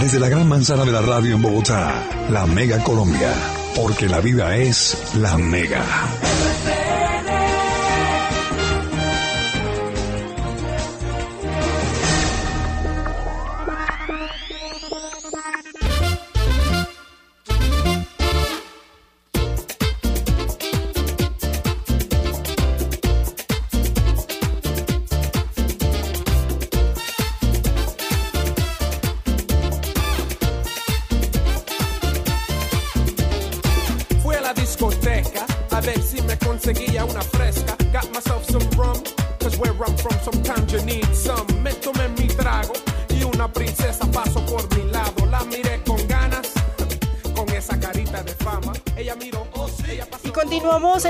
Desde la gran manzana de la radio en Bogotá, la Mega Colombia. Porque la vida es la Mega.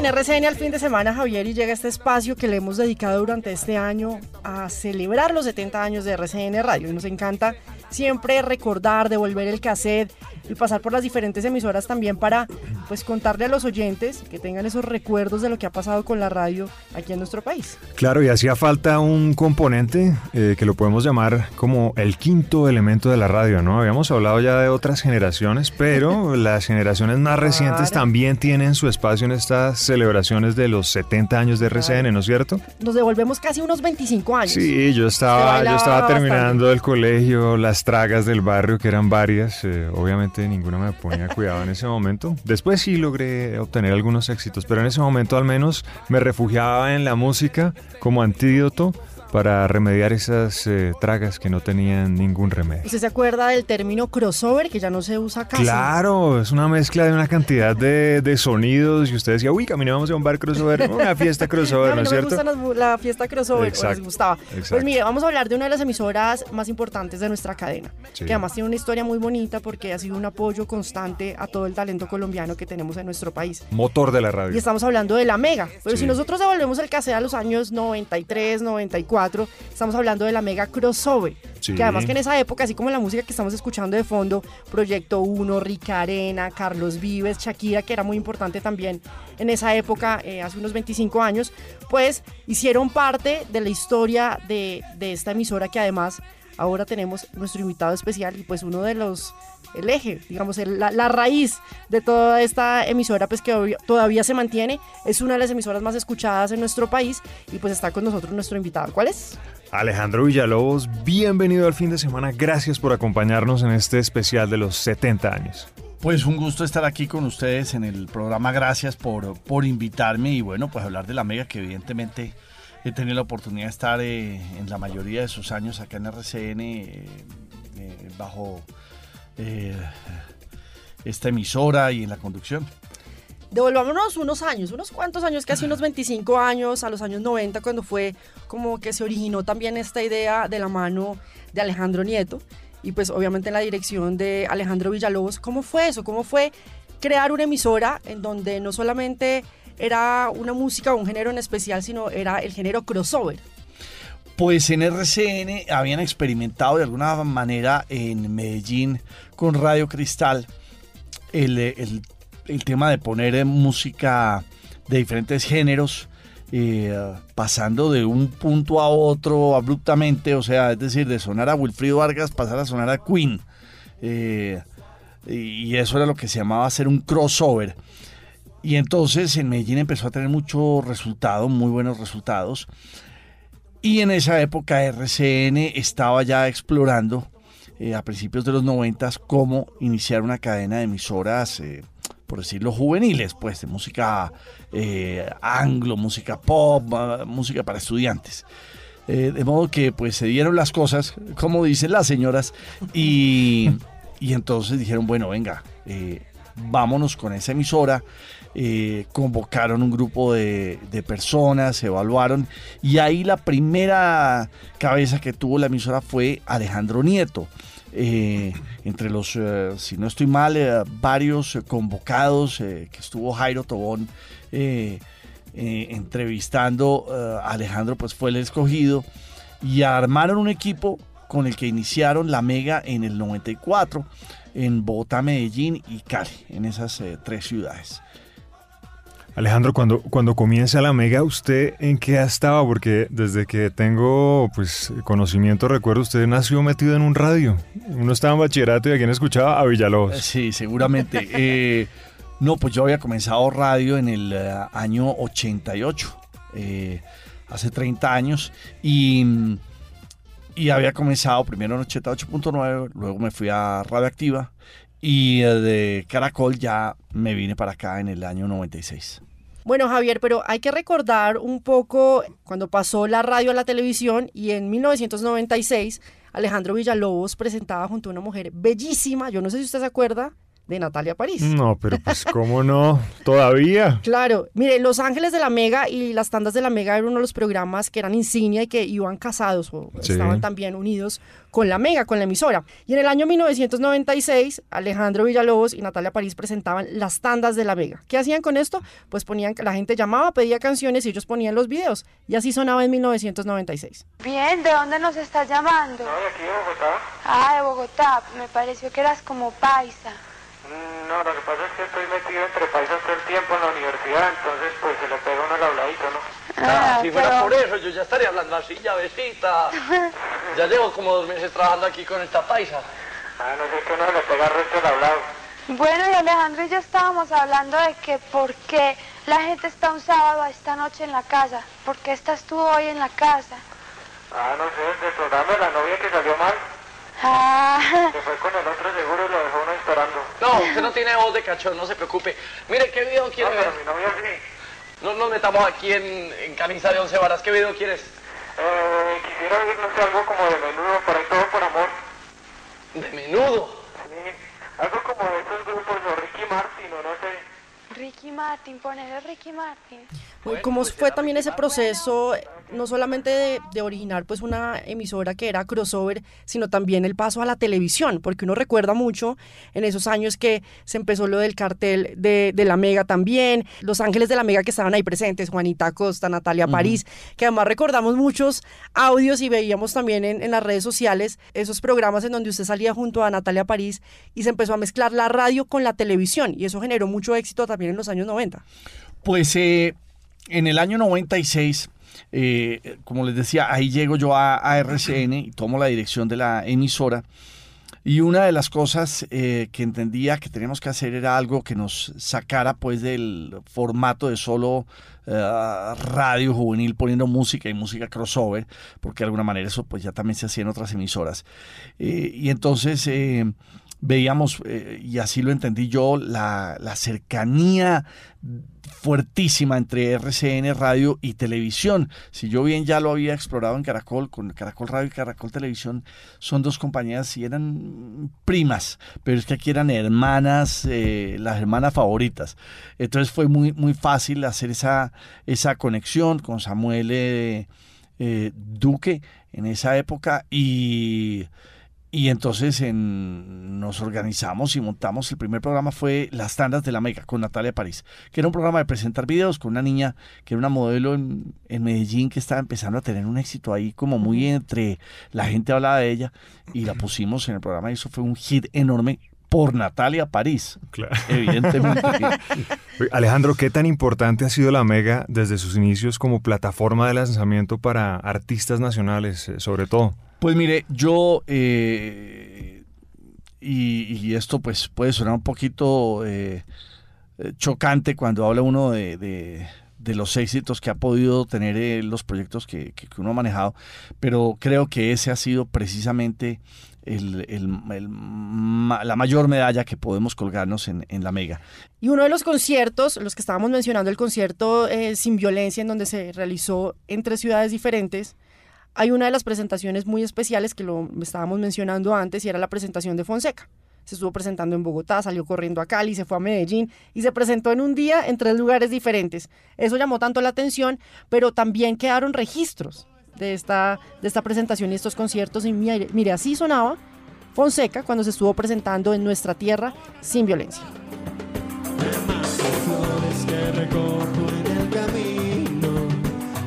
RCN al fin de semana, Javier, y llega este espacio que le hemos dedicado durante este año a celebrar los 70 años de RCN Radio. Y nos encanta siempre recordar, devolver el cassette y pasar por las diferentes emisoras también para pues contarle a los oyentes que tengan esos recuerdos de lo que ha pasado con la radio aquí en nuestro país. Claro, y hacía falta un componente eh, que lo podemos llamar como el quinto elemento de la radio, ¿no? Habíamos hablado ya de otras generaciones, pero las generaciones más recientes Claro. también tienen su espacio en estas celebraciones de los 70 años de RCN, ¿no es cierto? Nos devolvemos casi unos 25 años. Sí, yo estaba, yo estaba bastante. terminando el colegio, las tragas del barrio, que eran varias. eh, obviamente ninguna me ponía cuidado en ese momento. Después sí logré obtener algunos éxitos, pero en ese momento al menos me refugiaba en la música como antídoto para remediar esas eh, tragas que no tenían ningún remedio. ¿Usted se acuerda del término crossover que ya no se usa casi? Claro, es una mezcla de una cantidad de, de sonidos y usted decía, uy, caminamos a un bar crossover, una fiesta crossover, a mí ¿no es no me cierto? gusta las mu- la fiesta crossover, o les Exacto, gustaba. Pues exacto. mire, vamos a hablar de una de las emisoras más importantes de nuestra cadena, Sí. que además tiene una historia muy bonita porque ha sido un apoyo constante a todo el talento colombiano que tenemos en nuestro país. Motor de la radio. Y estamos hablando de la Mega. Pero Sí. si nosotros devolvemos el cassette a los años 93, 94, estamos hablando de la Mega Crossover. Sí. Que además que en esa época, así como la música que estamos escuchando de fondo, Proyecto 1, Rica Arena, Carlos Vives, Shakira, que era muy importante también en esa época, eh, hace unos 25 años, pues hicieron parte de la historia de, de esta emisora que además ahora tenemos nuestro invitado especial y pues uno de los el eje, digamos, el- la, la raíz de toda esta emisora, pues que obvio- todavía se mantiene, es una de las emisoras más escuchadas en nuestro país y pues está con nosotros nuestro invitado. ¿Cuál es? Alejandro Villalobos, bienvenido al fin de semana. Gracias por acompañarnos en este especial de los 70 años. Pues un gusto estar aquí con ustedes en el programa. Gracias por, por invitarme y bueno, pues hablar de la Mega, que evidentemente he tenido la oportunidad de estar eh, en la mayoría de sus años acá en RCN eh, eh, bajo eh, esta emisora y en la conducción. Devolvámonos unos años, unos cuantos años, casi unos 25 años, a los años 90, cuando fue como que se originó también esta idea de la mano de Alejandro Nieto y pues obviamente en la dirección de Alejandro Villalobos. ¿Cómo fue eso? ¿Cómo fue crear una emisora en donde no solamente era una música o un género en especial, sino era el género crossover? Pues en RCN habían experimentado de alguna manera en Medellín con Radio Cristal el, el- tema de poner música de diferentes géneros, eh, pasando de un punto a otro abruptamente, o sea, es decir, de sonar a Wilfrido Vargas pasar a sonar a Queen. Eh, y eso era lo que se llamaba hacer un crossover. Y entonces en Medellín empezó a tener mucho resultado, muy buenos resultados. Y en esa época RCN estaba ya explorando eh, a principios de los noventas cómo iniciar una cadena de emisoras, eh, por decirlo, juveniles, pues de música eh, anglo, música pop, ah, música para estudiantes. Eh, de modo que pues se dieron las cosas, como dicen las señoras, y, y entonces dijeron, bueno, venga, vámonos con esa emisora. Eh, convocaron un grupo de, de personas, evaluaron y ahí la primera cabeza que tuvo la emisora fue Alejandro Nieto. Eh, entre los, eh, si no estoy mal, varios convocados, que estuvo Jairo Tobón entrevistando a Alejandro, pues fue el escogido y armaron un equipo con el que iniciaron la Mega en el 94 en Bogotá, Medellín y Cali, en esas tres ciudades. Alejandro, cuando, cuando comienza la Mega, ¿usted en qué estaba? Porque desde que tengo pues conocimiento, recuerdo, usted nació metido en un radio. Uno estaba en bachillerato y a quién escuchaba a Villalobos. Sí, seguramente. Eh, no, pues yo había comenzado radio en el eh, año 88, eh, hace 30 años, y, y había comenzado primero en 88.9, luego me fui a Radioactiva, y de Caracol ya me vine para acá en el año 96. Bueno, Javier, pero hay que recordar un poco cuando pasó la radio a la televisión y en 1996 Alejandro Villalobos presentaba junto a una mujer bellísima, yo no sé si usted se acuerda, de Natalia París. No, pero pues cómo no, todavía. Claro, mire, Los Ángeles de la Mega y las tandas de la Mega eran uno de los programas que eran insignia y que iban casados o estaban también unidos con la Mega, con la emisora. Y en el año 1996, Alejandro Villalobos y Natalia París presentaban las tandas de la Mega. ¿Qué hacían con esto? Pues ponían, la gente llamaba, pedía canciones y ellos ponían los videos. Y así sonaba en 1996. Bien, ¿de dónde nos estás llamando? No, de aquí de Bogotá. Ah, de Bogotá. Me pareció que eras como paisa. No, lo que pasa es que estoy metido entre paisas todo el tiempo en la universidad, entonces pues se le pega uno el habladito, ¿no? Ah, si fuera por eso, yo ya estaría hablando así, llavecita. ya llevo como dos meses trabajando aquí con esta paisa. Ah, no sé que uno le pega resto el hablado. Bueno, y Alejandro y yo estábamos hablando de que por qué la gente está un sábado esta noche en la casa. ¿Por qué estás tú hoy en la casa? Ah, no sé, del programa de la novia que salió mal. Ah. Se fue con el otro seguro y lo dejó uno esperando. No, usted no tiene voz de cachón, no se preocupe. Mire, ¿qué video quiere No, ver? pero mi novia sí. No nos metamos aquí en, en camisa de once varas. ¿Qué video quieres? Eh, quisiera oír, no sé, algo como de menudo, por ahí todo por amor. De menudo. Sí, algo como de esos grupos, o Ricky Martin, o no. Ricky Martin, poner Ricky Martin. ¿Cómo fue también ese proceso, no solamente de, de, originar pues una emisora que era crossover, sino también el paso a la televisión? Porque uno recuerda mucho en esos años que se empezó lo del cartel de, de la Mega también, Los Ángeles de la Mega que estaban ahí presentes, Juanita Costa, Natalia uh -huh. París, que además recordamos muchos audios y veíamos también en, en las redes sociales esos programas en donde usted salía junto a Natalia París y se empezó a mezclar la radio con la televisión y eso generó mucho éxito también en los años 90. Pues eh, en el año 96, eh, como les decía, ahí llego yo a, a, RCN y tomo la dirección de la emisora. Y una de las cosas eh, que entendía que teníamos que hacer era algo que nos sacara pues del formato de solo uh, radio juvenil poniendo música y música crossover, porque de alguna manera eso pues ya también se hacía en otras emisoras. Eh, y entonces veíamos, eh, y así lo entendí yo, la, la, cercanía fuertísima entre RCN Radio y televisión. Si yo bien ya lo había explorado en Caracol, con Caracol Radio y Caracol Televisión, son dos compañías y eran primas, pero es que aquí eran hermanas, eh, las hermanas favoritas. Entonces fue muy, muy fácil hacer esa, esa conexión con Samuel eh, Duque en esa época y... Y entonces en, nos organizamos y montamos, el primer programa fue Las Tandas de la Mega con Natalia París, que era un programa de presentar videos con una niña que era una modelo en, en Medellín que estaba empezando a tener un éxito ahí como muy entre, la gente hablaba de ella y la pusimos en el programa y eso fue un hit enorme por Natalia París, claro. evidentemente. Alejandro, ¿qué tan importante ha sido la Mega desde sus inicios como plataforma de lanzamiento para artistas nacionales, sobre todo? Pues mire, yo, eh, y, y, esto pues puede sonar un poquito eh, chocante cuando habla uno de, de, los éxitos que ha podido tener eh, los proyectos que, que, uno ha manejado, pero creo que ese ha sido precisamente el, el, la mayor medalla que podemos colgarnos en, en, la Mega. Y uno de los conciertos, los que estábamos mencionando, el concierto eh, Sin Violencia, en donde se realizó en tres ciudades diferentes, hay una de las presentaciones muy especiales que lo estábamos mencionando antes y era la presentación de Fonseca. Se estuvo presentando en Bogotá, salió corriendo a Cali, se fue a Medellín y se presentó en un día en tres lugares diferentes. Eso llamó tanto la atención, pero también quedaron registros de esta, de esta presentación y estos conciertos. Y mire, mire, así sonaba Fonseca cuando se estuvo presentando en nuestra tierra sin violencia.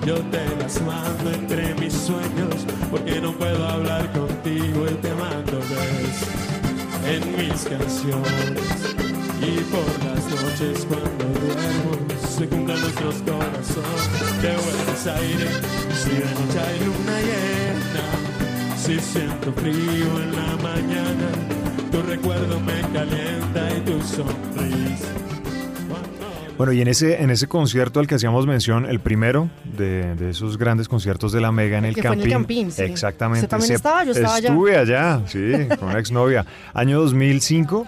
Yo te las mando entre mis sueños porque no puedo hablar contigo y te mando besos en mis canciones. Y por las noches cuando duermo se cumplan nuestros corazones de Buenos Aires. Si de noche hay luna llena, si siento frío en la mañana, tu recuerdo me calienta y tu sonrisa. Bueno, y en ese, en ese concierto al que hacíamos mención, el primero de, de esos grandes conciertos de la Mega en el que fue en Campín. el Campín, sí. Exactamente. ¿Usted también se- estaba? Yo estaba allá. Estuve allá, sí, con una exnovia. Año 2005.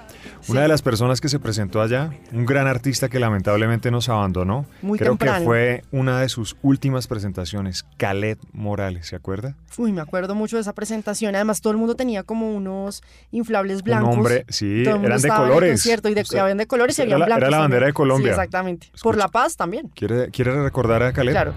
Una Sí. de las personas que se presentó allá, un gran artista que lamentablemente nos abandonó. Muy Creo temprano. que fue una de sus últimas presentaciones, Khaled Morales, ¿se acuerda? Uy, me acuerdo mucho de esa presentación. Además, todo el mundo tenía como unos inflables blancos. Un hombre, sí, Todo el mundo eran de colores. concierto y de, Usted- habían de colores y era habían la- era blancos. la bandera también. de Colombia. Sí, exactamente. Por la paz también. ¿Quiere, quiere recordar a Khaled? Claro.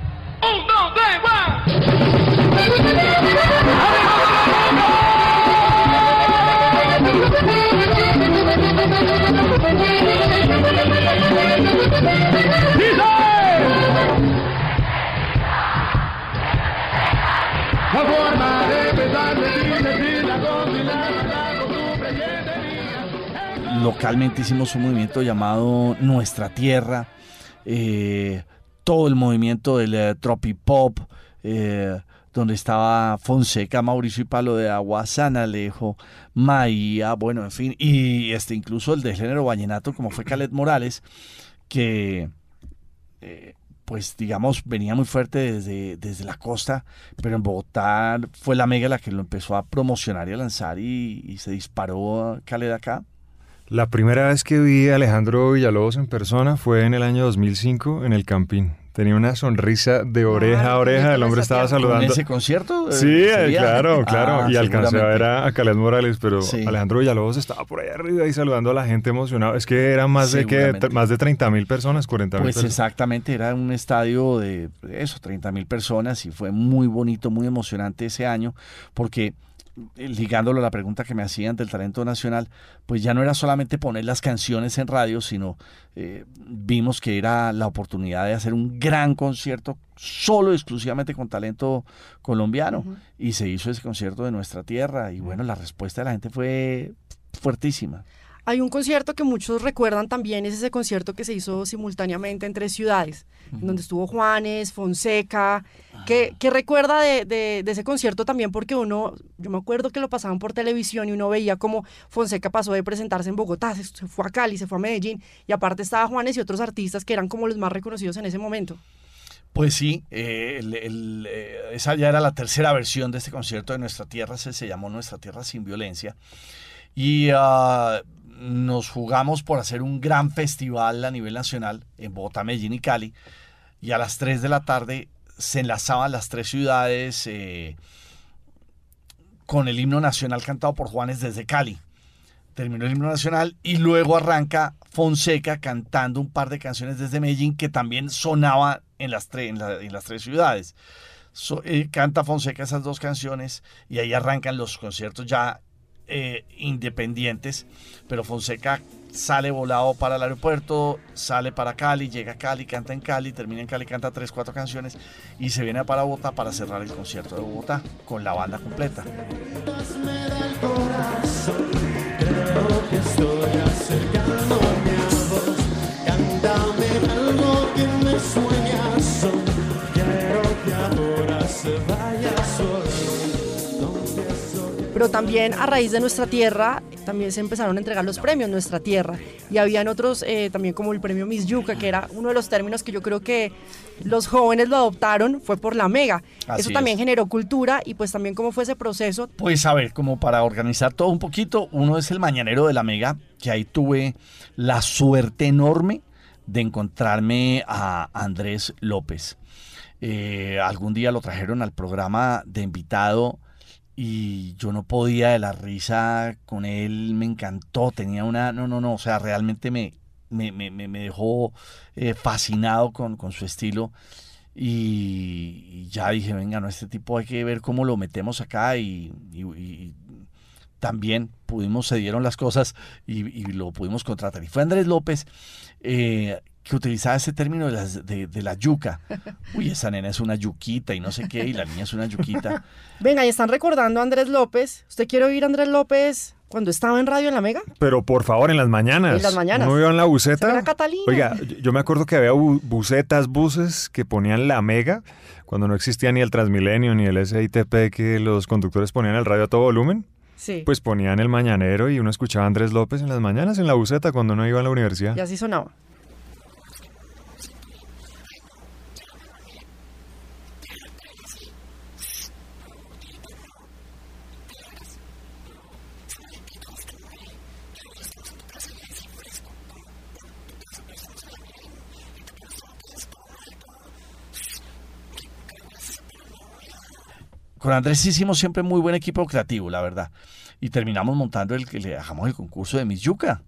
Localmente hicimos un movimiento llamado Nuestra Tierra, eh, todo el movimiento del eh, tropipop, eh, donde estaba Fonseca, Mauricio y Palo de Agua, San Alejo, Maía, bueno, en fin, y este incluso el del género vallenato, como fue Calet Morales, que eh, pues digamos venía muy fuerte desde, desde la costa, pero en Bogotá fue la mega la que lo empezó a promocionar y a lanzar y, se disparó Calet acá. La primera vez que vi a Alejandro Villalobos en persona fue en el año 2005 en el Campín. Tenía una sonrisa de oreja a oreja. El hombre estaba tierra. ¿Con saludando. ese concierto? eh, Sí, eh, sería? claro, claro. Ah, y alcancé a ver a, Caled Morales, pero Sí. Alejandro Villalobos estaba por ahí arriba y saludando a la gente emocionado. Es que eran más de que más de 30 mil personas, 40 mil Pues personas. exactamente, era un estadio de eso, 30 mil personas y fue muy bonito, muy emocionante ese año, porque ligándolo a la pregunta que me hacían del talento nacional, pues ya no era solamente poner las canciones en radio, sino eh, vimos que era la oportunidad de hacer un gran concierto solo exclusivamente con talento colombiano. Y se hizo ese concierto de nuestra tierra y bueno, la respuesta de la gente fue fuertísima. Hay un concierto que muchos recuerdan también, es ese concierto que se hizo simultáneamente en tres ciudades, en donde estuvo Juanes, Fonseca, que, que recuerda de, de- de ese concierto también porque uno, yo me acuerdo que lo pasaban por televisión y uno veía como Fonseca pasó de presentarse en Bogotá, se, se fue a Cali, se fue a Medellín, y aparte estaba Juanes y otros artistas que eran como los más reconocidos en ese momento. Pues sí, eh, el- el, eh, esa ya era la tercera versión de este concierto de Nuestra Tierra, se, se llamó Nuestra Tierra sin Violencia. Y ah, nos jugamos por hacer un gran festival a nivel nacional en Bogotá, Medellín y Cali. Y a las 3 de la tarde se enlazaban las tres ciudades eh, con el himno nacional cantado por Juanes desde Cali. Terminó el himno nacional y luego arranca Fonseca cantando un par de canciones desde Medellín que también sonaba en las, en las tres ciudades. So- eh, canta Fonseca esas dos canciones y ahí arrancan los conciertos ya eh, independientes, pero Fonseca sale volado para el aeropuerto, sale para Cali, llega a Cali, canta en Cali, termina en Cali, canta tres, cuatro canciones y se viene para Bogotá para cerrar el concierto de Bogotá con la banda completa. Pero también a raíz de Nuestra Tierra, también se empezaron a entregar los premios Nuestra Tierra. Y habían otros, eh, también como el premio Miss Yuca, que era uno de los términos que yo creo que los jóvenes lo adoptaron, fue por la Mega. Así Eso también es. generó cultura y pues también cómo fue ese proceso. Pues a ver, como para organizar todo un poquito, uno es el Mañanero de la Mega, que ahí tuve la suerte enorme de encontrarme a Andrés López. Eh, algún día lo trajeron al programa de invitado y yo no podía de la risa con él, me encantó, tenía una, no, no, no, o sea, realmente me, me, me, me- dejó eh, fascinado con, con su estilo y, ya dije, venga, no, este tipo hay que ver cómo lo metemos acá y, también pudimos, se dieron las cosas y lo pudimos contratar. Y fue Andrés López eh, que utilizaba ese término de, las- de- de la yuca. Uy, esa nena es una yuquita y no sé qué, y la niña es una yuquita. Venga, y están recordando a Andrés López. ¿Usted quiere oír a Andrés López Cuando estaba en radio en la Mega. Pero por favor, en las mañanas. En las mañanas. ¿No iba en la verá Catalina. Oiga, yo- me acuerdo que había bu- busetas, buses que ponían la mega cuando no existía ni el Transmilenio ni el SITP que los conductores ponían el radio a todo volumen. Sí. Pues ponían el mañanero y uno escuchaba a Andrés López en las mañanas en la buseta cuando no iba a la universidad. Y así sonaba. Con Andrés hicimos siempre muy buen equipo creativo, la verdad. Y terminamos montando el que le dejamos el concurso de Miss Yuca,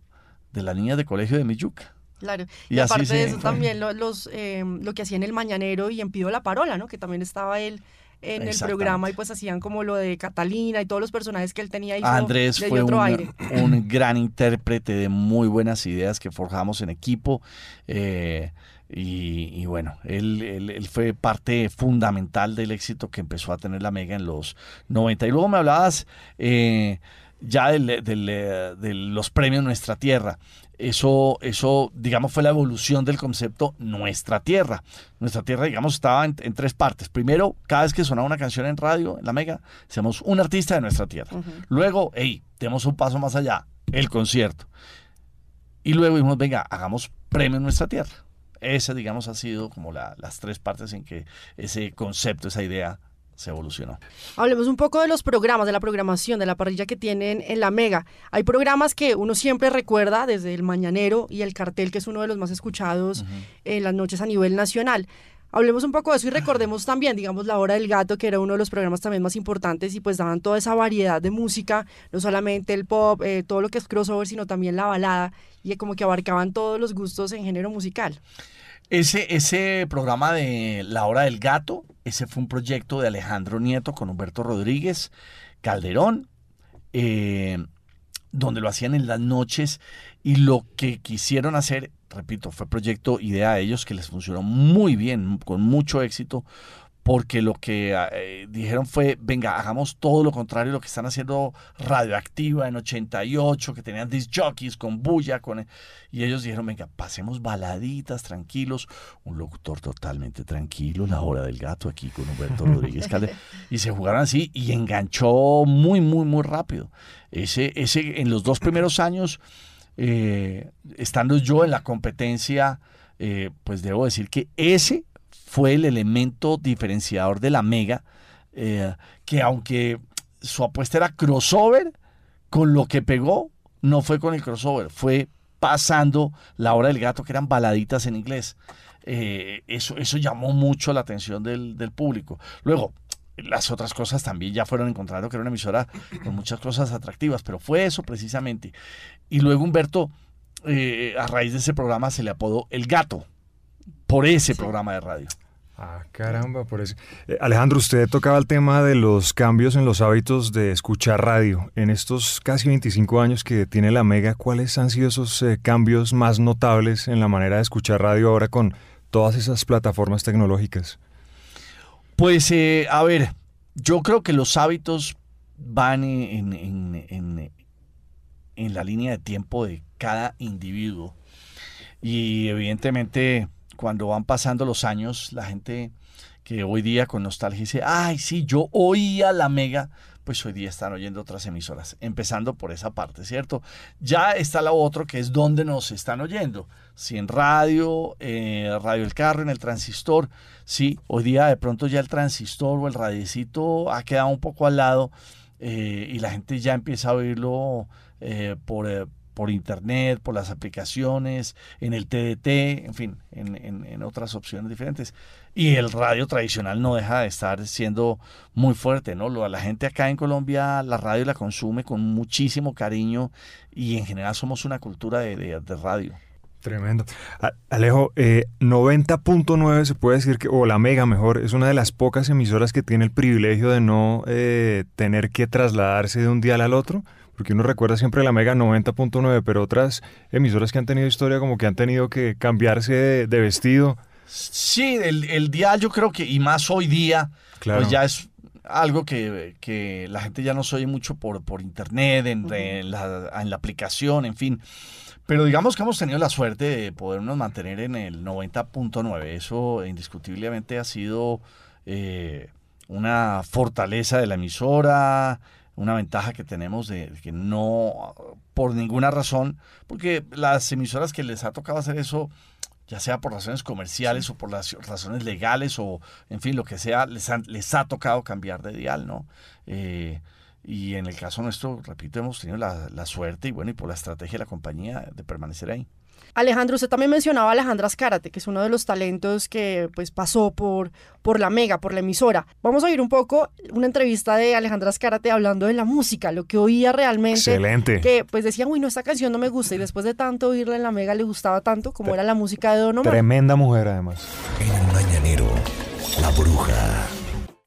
de las niñas de colegio de Miss Yuca. Claro. Y aparte de eso fue. también lo, los, eh, lo que hacía en el Mañanero y en Pido la Parola, ¿no? Que también estaba él en el programa y pues hacían como lo de Catalina y todos los personajes que él tenía ahí. Andrés fue otro un, aire. un gran intérprete de muy buenas ideas que forjamos en equipo. eh, y, y bueno, él, él- él fue parte fundamental del éxito que empezó a tener la Mega en los 90. Y luego me hablabas eh, ya del- del, eh, de los premios Nuestra Tierra. Eso, eso, digamos, fue la evolución del concepto Nuestra Tierra. Nuestra Tierra, digamos, estaba en, en tres partes. Primero, cada vez que sonaba una canción en radio, en la Mega, decíamos un artista de Nuestra Tierra. Luego, hey, demos un paso más allá, el concierto. Y luego dijimos, venga, hagamos premio en nuestra tierra. Esa, digamos, ha sido como la- las tres partes en que ese concepto, esa idea se evolucionó. Hablemos un poco de los programas, de la programación, de la parrilla que tienen en la Mega. Hay programas que uno siempre recuerda, desde el Mañanero y el Cartel, que es uno de los más escuchados en las noches a nivel nacional. Hablemos un poco de eso y recordemos también, digamos, La Hora del Gato, que era uno de los programas también más importantes y pues daban toda esa variedad de música, no solamente el pop, eh, todo lo que es crossover, sino también la balada y como que abarcaban todos los gustos en género musical. Ese, ese programa de La Hora del Gato, ese fue un proyecto de Alejandro Nieto con Humberto Rodríguez Calderón, eh, donde lo hacían en las noches y lo que quisieron hacer, repito, fue proyecto idea de ellos que les funcionó muy bien, con mucho éxito, porque lo que eh, dijeron fue, venga, hagamos todo lo contrario a lo que están haciendo Radioactiva en 88, que tenían disc jockeys con bulla, con... y ellos dijeron, venga, pasemos baladitas, tranquilos, un locutor totalmente tranquilo, la hora del gato aquí con Humberto Rodríguez Calde, y se jugaron así y enganchó muy, muy, muy rápido. Ese, ese, en los dos primeros años, eh, estando yo en la competencia, eh, pues debo decir que ese fue el elemento diferenciador de la Mega, eh, que aunque su apuesta era crossover, con lo que pegó no fue con el crossover, fue pasando la hora del gato, que eran baladitas en inglés. Eso, llamó mucho la atención del público. Luego, las otras cosas también ya fueron encontrando que era una emisora con muchas cosas atractivas, pero fue eso precisamente. Y luego Humberto, eh, a raíz de ese programa, se le apodó El Gato, por ese programa de radio. Ah, caramba, por eso. Eh, Alejandro, usted tocaba el tema de los cambios en los hábitos de escuchar radio. En estos casi 25 años que tiene la Mega, ¿cuáles han sido esos eh, cambios más notables en la manera de escuchar radio ahora con todas esas plataformas tecnológicas? Pues, eh, a ver, yo creo que los hábitos van en, en- en- en la línea de tiempo de cada individuo. Y evidentemente, cuando van pasando los años, la gente que hoy día con nostalgia dice, ay, sí, yo oía la mega, pues hoy día están oyendo otras emisoras, empezando por esa parte, ¿cierto? Ya está la otra que es donde nos están oyendo, si en radio, eh, radio el carro, en el transistor, sí, hoy día de pronto ya el transistor o el radiecito ha quedado un poco al lado eh, y la gente ya empieza a oírlo eh, por, eh, por internet, por las aplicaciones, en el TDT, en fin, en, en- en otras opciones diferentes. Y el radio tradicional no deja de estar siendo muy fuerte, ¿no? La gente acá en Colombia la radio la consume con muchísimo cariño y en general somos una cultura de, de- radio. Tremendo. Alejo, eh, 90.9 se puede decir que, o la Mega mejor, es una de las pocas emisoras que tiene el privilegio de no eh, tener que trasladarse de un dial al otro, porque uno recuerda siempre la Mega 90.9, pero otras emisoras que han tenido historia como que han tenido que cambiarse de, de vestido. Sí, el, el dial yo creo que, y más hoy día, Claro. pues ya es algo que, que la gente ya nos oye mucho por, por internet, en, en la, en la aplicación, en fin. Pero digamos que hemos tenido la suerte de podernos mantener en el 90.9. Eso indiscutiblemente ha sido eh, una fortaleza de la emisora, una ventaja que tenemos de que no, por ninguna razón, porque las emisoras que les ha tocado hacer eso, ya sea por razones comerciales o por las razones legales o, en fin, lo que sea, les, han- les ha tocado cambiar de dial, ¿no? Eh, y en el caso nuestro, repito, hemos tenido la, la suerte y bueno, y por la estrategia de la compañía de permanecer ahí. Alejandro, usted también mencionaba a Alejandra Azcárate, que es uno de los talentos que pues pasó por, por la Mega, por la emisora. Vamos a oír un poco una entrevista de Alejandra Azcárate hablando de la música, lo que oía realmente. Excelente. Que pues decía, uy, no, esta canción no me gusta. Y después de tanto oírla en la Mega le gustaba tanto como era la música de Don Omar. Tremenda mujer, además. En el mañanero, la bruja.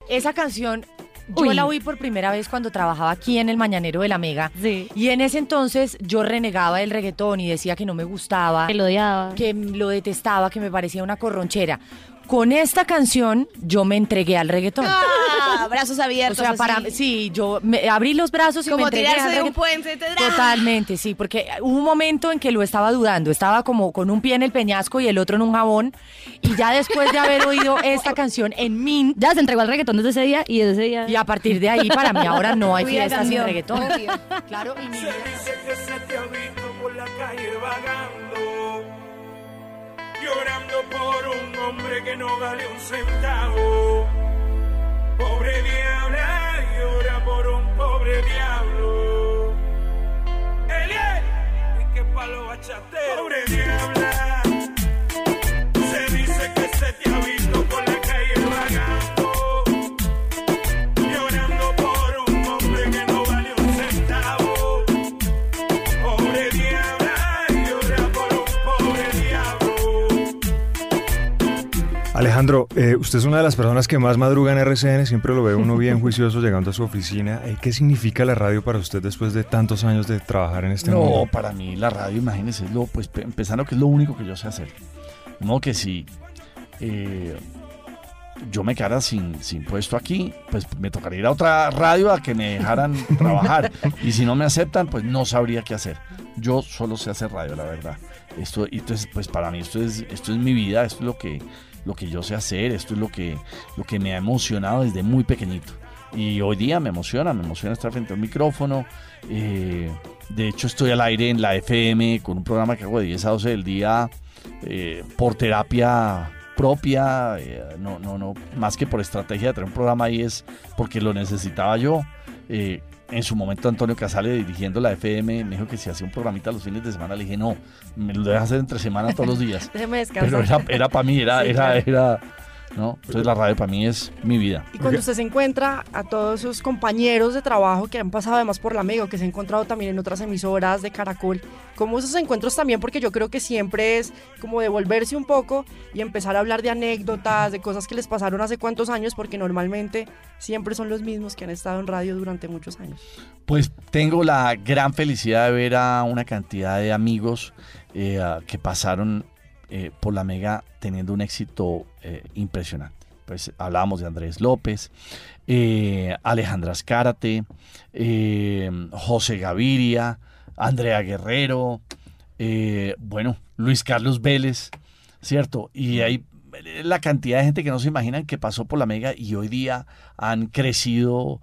Esa canción yo Uy. la oí por primera vez cuando trabajaba aquí en el Mañanero de la Mega. Sí. Y en ese entonces yo renegaba del reggaetón y decía que no me gustaba, Que lo odiaba. que lo detestaba, que me parecía una corronchera. Con esta canción yo me entregué al reggaetón. Ah, brazos O abiertos. sea, para sí, yo me abrí los brazos y me Como entregué tirarse al de un puente. te-. Totalmente, sí, porque hubo un momento en que lo estaba dudando, estaba como con un pie en el peñasco y el otro en un jabón, y ya después de haber oído esta canción en Min, Ya se entregó al reggaetón desde ese día y desde ese día. y a partir de ahí para mí ahora no hay fiesta sin reggaetón. Obvio. Claro, y Se dice que se te ha visto por la calle vagando, llorando por un hombre que no vale un centavo. Pobre diabla, llora por un pobre diablo. Elie, y que palo bachatero. Pobre diabla, Alejandro, eh, usted es una de las personas que más madruga en RCN, siempre lo ve uno bien juicioso llegando a su oficina. Eh, ¿Qué significa la radio para usted después de tantos años de trabajar en este No, mundo? para mí la radio, imagínese, es lo, pues pe- empezando que es lo único que yo sé hacer. De modo que si eh, yo me quedara sin, sin puesto aquí, pues me tocaría ir a otra radio a que me dejaran trabajar. Y si no me aceptan, pues no sabría qué hacer. Yo solo sé hacer radio, la verdad. Esto, entonces, pues para mí esto es, esto es mi vida, esto es lo que, lo que yo sé hacer, esto es lo que, lo que me ha emocionado desde muy pequeñito. Y hoy día me emociona, me emociona estar frente al micrófono. eh, de hecho, estoy al aire en la FM con un programa que hago de 10 a 12 del día eh, por terapia propia. eh, no, no, no, más que por estrategia de tener un programa ahí es porque lo necesitaba yo. Eh, en su momento Antonio Casale dirigiendo la FM me dijo que si hacía un programita los fines de semana le dije no, me lo dejas hacer entre semana todos los días. Déjeme descansar. Pero era, era para mí, era, Sí, era, claro. era, ¿no? Entonces la radio para mí es mi vida. Y cuando usted se encuentra a todos sus compañeros de trabajo que han pasado además por la Mega que se han encontrado también en otras emisoras de Caracol, ¿cómo esos encuentros también? Porque yo creo que siempre es como devolverse un poco y empezar a hablar de anécdotas, de cosas que les pasaron hace cuántos años, porque normalmente siempre son los mismos que han estado en radio durante muchos años. Pues tengo la gran felicidad de ver a una cantidad de amigos eh, que pasaron eh, por la Mega teniendo un éxito eh, impresionante. Pues hablábamos de Andrés López, eh, Alejandra Escárate, eh, José Gaviria, Andrea Guerrero, bueno, Luis Carlos Vélez, ¿cierto? Y hay la cantidad de gente que no se imaginan que pasó por la Mega y hoy día han crecido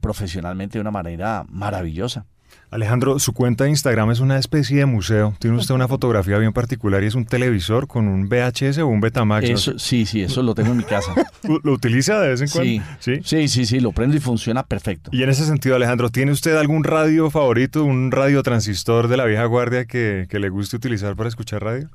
profesionalmente de una manera maravillosa. Alejandro, su cuenta de Instagram es una especie de museo. Tiene usted una fotografía bien particular y es un televisor con un VHS o un Betamax. ¿no? Eso, sí, sí, eso lo tengo en mi casa. ¿Lo utiliza de vez en cuando? Sí, ¿Sí? sí, sí, sí, lo prendo y funciona perfecto. Y en ese sentido, Alejandro, ¿tiene usted algún radio favorito, un radio transistor de la vieja guardia que, que le guste utilizar para escuchar radio?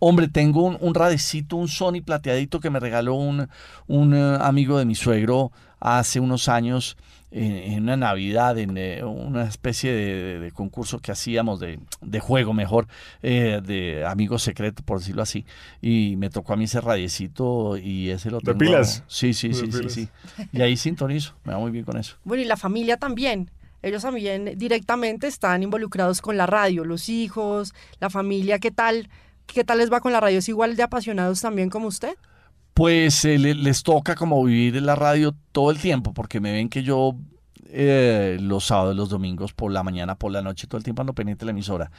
Hombre, tengo un, un radicito, un Sony plateadito que me regaló un, un eh, amigo de mi suegro hace unos años en, en una Navidad, en eh, una especie de, de- de concurso que hacíamos, de, de juego mejor, eh, de amigo secreto, por decirlo así. Y me tocó a mí ese radiecito y ese lo ¿De tengo. pilas? Sí, sí, De sí, sí, sí. Y ahí sintonizo, me va muy bien con eso. Bueno, y la familia también. Ellos también directamente están involucrados con la radio, los hijos, la familia, ¿qué tal? ¿Qué tal les va con la radio? ¿Es igual de apasionados también como usted? Pues eh, le- les toca como vivir en la radio todo el tiempo, porque me ven que yo eh, los sábados, los domingos, por la mañana, por la noche, todo el tiempo ando pendiente de la emisora.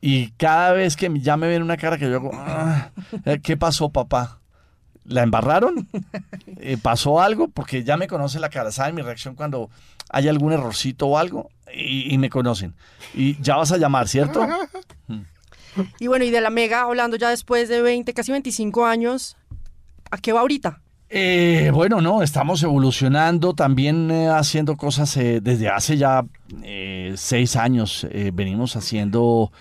Y cada vez que ya me ven una cara que yo hago, "Ah, eh, ¿qué pasó, papá? ¿La embarraron? Eh, ¿Pasó algo? Porque ya me conocen la cara, saben mi reacción cuando hay algún errorcito o algo y, y me conocen. Y ya vas a llamar, ¿cierto? Y bueno, y de la Mega, hablando ya después de 20, casi 25 años, ¿a qué va ahorita? Eh, bueno, no, estamos evolucionando, también eh, haciendo cosas eh, desde hace ya eh, seis años. venimos haciendo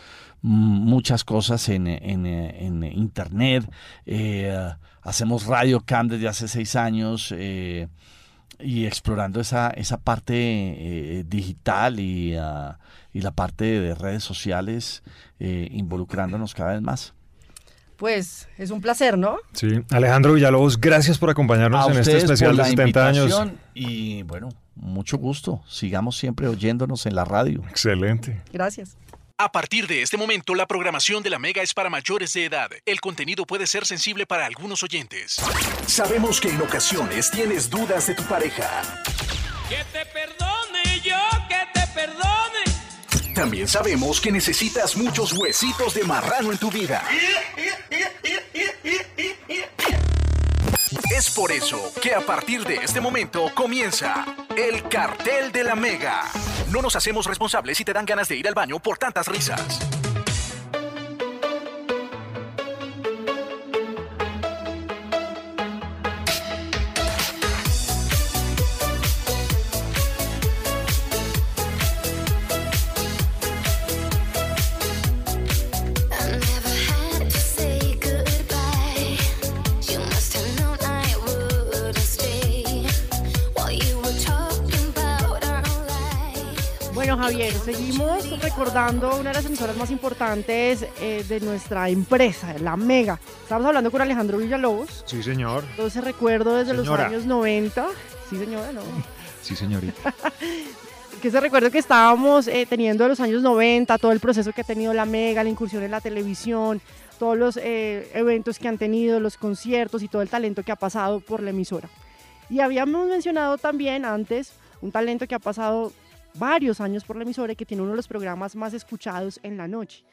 muchas cosas en, internet. hacemos Radio Cam desde hace seis años y explorando esa, esa parte digital y, ah, y la parte de redes sociales, involucrándonos cada vez más. Pues es un placer, ¿no? Sí, Alejandro Villalobos, gracias por acompañarnos a en este especial de la 70 años. invitación Y bueno, mucho gusto. Sigamos siempre oyéndonos en la radio. Excelente. Gracias. A partir de este momento, la programación de la Mega es para mayores de edad. El contenido puede ser sensible para algunos oyentes. Sabemos que en ocasiones tienes dudas de tu pareja. Que te perdone También sabemos que necesitas muchos huesitos de marrano en tu vida. Es por eso que a partir de este momento comienza el cartel de la Mega. No nos hacemos responsables si te dan ganas de ir al baño por tantas risas. Seguimos recordando una de las emisoras más importantes eh, de nuestra empresa, la Mega. Estamos hablando con Alejandro Villalobos. Sí, señor. Todo ese recuerdo desde Señora. los años 90. Sí, señora, no. Sí, señorita. que ese recuerdo que estábamos eh, teniendo en los años 90, todo el proceso que ha tenido la Mega, la incursión en la televisión, todos los eh, eventos que han tenido, los conciertos y todo el talento que ha pasado por la emisora. Y habíamos mencionado también antes un talento que ha pasado varios años por la emisora y que tiene uno de los programas más escuchados en la noche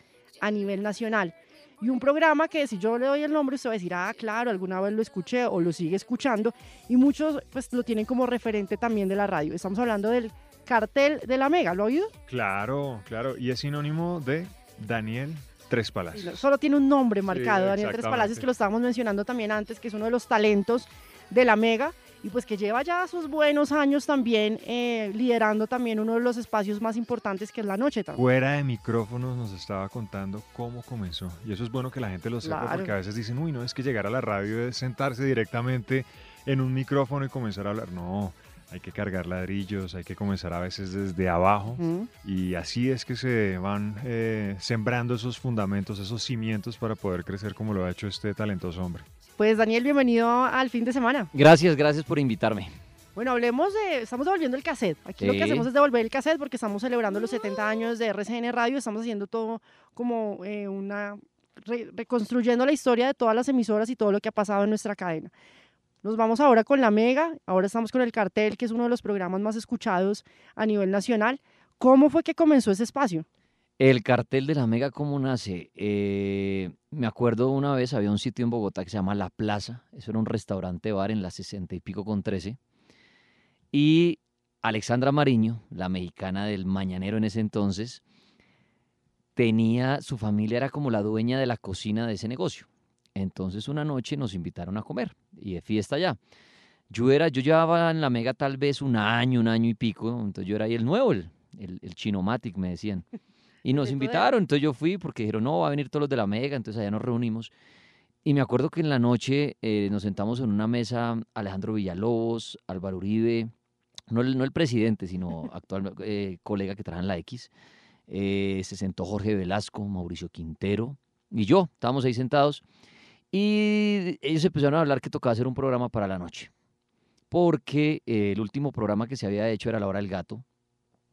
a nivel nacional. Y un programa que si yo le doy el nombre, usted va a decir, ah, claro, alguna vez lo escuché o lo sigue escuchando. Y muchos pues lo tienen como referente también de la radio. Estamos hablando del cartel de la Mega, ¿lo ha oído? Claro, claro. Y es sinónimo de Daniel Tres Palacios. Solo tiene un nombre marcado, Daniel Tres. Palacios, que lo estábamos mencionando también antes, que es uno de los talentos de la Mega y pues que lleva ya sus buenos años también eh, liderando también uno de los espacios más importantes que es la noche también. Fuera de micrófonos nos estaba contando cómo comenzó. Y eso es bueno que la gente lo sepa Claro. porque a veces dicen, uy, no, es que llegar a la radio es sentarse directamente en un micrófono y comenzar a hablar. No, hay que cargar ladrillos, hay que comenzar a veces desde abajo. Ujú. Y así es que se van eh, sembrando esos fundamentos, esos cimientos para poder crecer como lo ha hecho este talentoso hombre. Pues Daniel, bienvenido al fin de semana. Gracias, gracias por invitarme. Bueno, hablemos de, estamos devolviendo el cassette. Aquí lo que hacemos es devolver el cassette porque estamos celebrando los 70 años de RCN Radio, estamos haciendo todo como eh, una, re- reconstruyendo la historia de todas las emisoras y todo lo que ha pasado en nuestra cadena. Nos vamos ahora con la Mega, ahora estamos con el cartel, que es uno de los programas más escuchados a nivel nacional. ¿Cómo fue que comenzó ese espacio? El cartel de la Mega, ¿cómo nace? Eh, me acuerdo una vez, había un sitio en Bogotá que se llama La Plaza, eso era un restaurante bar en la 60 y pico con 13, y Alexandra Mariño, la mexicana del Mañanero en ese entonces, tenía, su familia era como la dueña de la cocina de ese negocio. Entonces una noche nos invitaron a comer y de fiesta allá. Yo era, yo llevaba en la Mega tal vez un año, un año y pico, entonces yo era ahí el nuevo, el, el, el chinomatic me decían. Y nos invitaron, entonces yo fui porque dijeron, no, va a venir todos los de la Mega, entonces allá nos reunimos. Y me acuerdo que en la noche eh, nos sentamos en una mesa Alejandro Villalobos, Álvaro Uribe, no el, no el presidente, sino actual eh, colega que trabaja en la X. eh, se sentó Jorge Velasco, Mauricio Quintero y yo, estábamos ahí sentados. Y ellos empezaron a hablar que tocaba hacer un programa para la noche. Porque eh, el último programa que se había hecho era La Hora del Gato,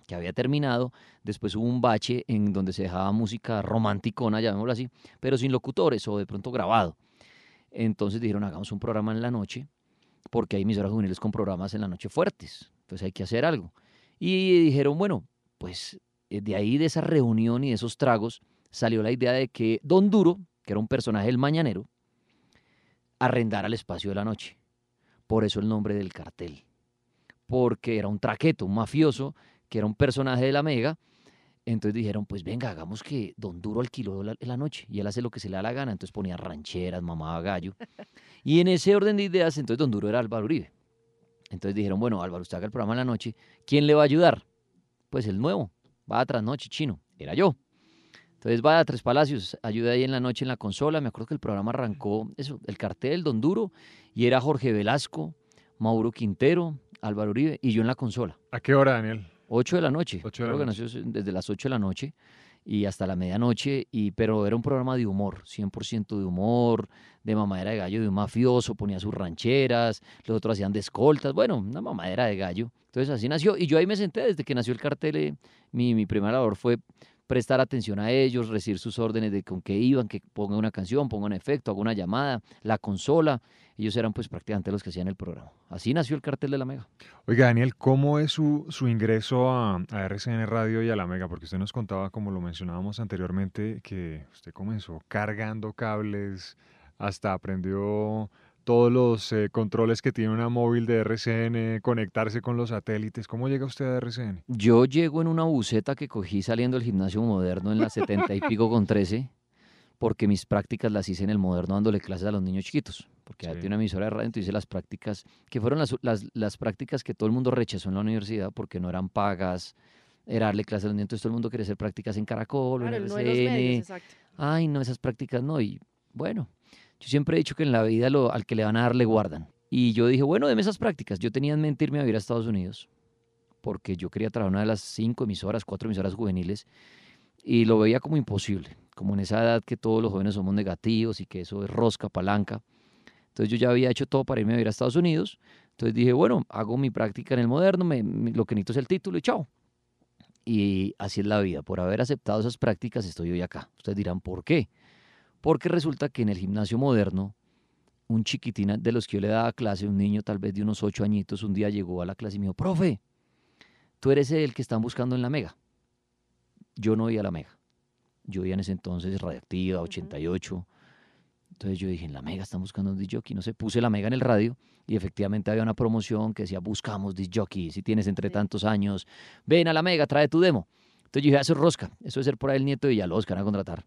que había terminado. Después hubo un bache en donde se dejaba música romanticona, llamémoslo así, pero sin locutores o de pronto grabado. Entonces dijeron, hagamos un programa en la noche, porque hay emisoras juveniles con programas en la noche fuertes. Entonces hay que hacer algo. Y dijeron, bueno, pues eh, de ahí, de esa reunión y de esos tragos, salió la idea de que Don Duro, que era un personaje del mañanero, arrendara el espacio de la noche. Por eso el nombre del cartel. Porque era un traqueto, un mafioso, que era un personaje de la Mega. Entonces dijeron, pues venga, hagamos que Don Duro alquiló la, la noche y él hace lo que se le da la gana. Entonces ponía rancheras, mamaba gallo. Y en ese orden de ideas, entonces Don Duro era Álvaro Uribe. Entonces dijeron, bueno, Álvaro, usted haga el programa en la noche. ¿Quién le va a ayudar? Pues el nuevo. Va a trasnoche, chino. Era yo. Entonces va a Tres Palacios, ayuda ahí en la noche en la consola. Me acuerdo que el programa arrancó, eso, el cartel, Don Duro, y era Jorge Velasco, Mauro Quintero, Álvaro Uribe y yo en la consola. ¿A qué hora, Daniel? 8 de la noche. Ocho de Creo la que nació desde las 8 de la noche y hasta la medianoche, y, pero era un programa de humor, 100% de humor, de mamadera de gallo, de un mafioso, ponía sus rancheras, los otros hacían de escoltas, bueno, una mamadera de gallo. Entonces así nació, y yo ahí me senté desde que nació el cartel, eh, mi, mi primera labor fue prestar atención a ellos, recibir sus órdenes de con qué iban, que ponga una canción, ponga un efecto, haga una llamada, la consola. Ellos eran pues prácticamente los que hacían el programa. Así nació el cartel de la Mega. Oiga, Daniel, ¿cómo es su, su ingreso a, a RCN Radio y a la Mega? Porque usted nos contaba, como lo mencionábamos anteriormente, que usted comenzó cargando cables, hasta aprendió todos los eh, controles que tiene una móvil de RCN, conectarse con los satélites. ¿Cómo llega usted a RCN? Yo llego en una buceta que cogí saliendo del gimnasio moderno en la 70 y pico con 13, porque mis prácticas las hice en el moderno dándole clases a los niños chiquitos, porque sí. tiene una emisora de radio, entonces hice las prácticas, que fueron las, las, las, prácticas que todo el mundo rechazó en la universidad porque no eran pagas, era darle clases a los niños, entonces todo el mundo quería hacer prácticas en Caracol, Claro, en no RCN. en los medios, exacto. Ay, no, esas prácticas no, y bueno, siempre he dicho que en la vida al que le van a dar le guardan. Y yo dije, bueno, deme esas prácticas. Yo tenía en mente irme a vivir a Estados Unidos porque yo quería trabajar una de las cinco emisoras, cuatro emisoras juveniles y lo veía como imposible, como en esa edad que todos los jóvenes somos negativos y que eso es rosca, palanca. Entonces yo ya había hecho todo para irme a vivir a Estados Unidos. Entonces dije, bueno, hago mi práctica en el moderno, lo que necesito es el título y chao. Y así es la vida. Por haber aceptado esas prácticas estoy hoy acá. Ustedes dirán, ¿por qué? Porque resulta que en el gimnasio moderno, un chiquitín de los que yo le daba clase, un niño tal vez de unos ocho añitos, un día llegó a la clase y me dijo, profe, tú eres el que están buscando en la Mega. Yo no iba a la Mega. Yo iba en ese entonces Radioactiva, 88. Entonces yo dije, en la Mega están buscando un disc No sé, puse la Mega en el radio y efectivamente había una promoción que decía, buscamos disc Si tienes entre tantos años, ven a la Mega, trae tu demo. Entonces yo dije, eso es rosca, eso es ser por ahí el nieto de Villalobos que van a contratar.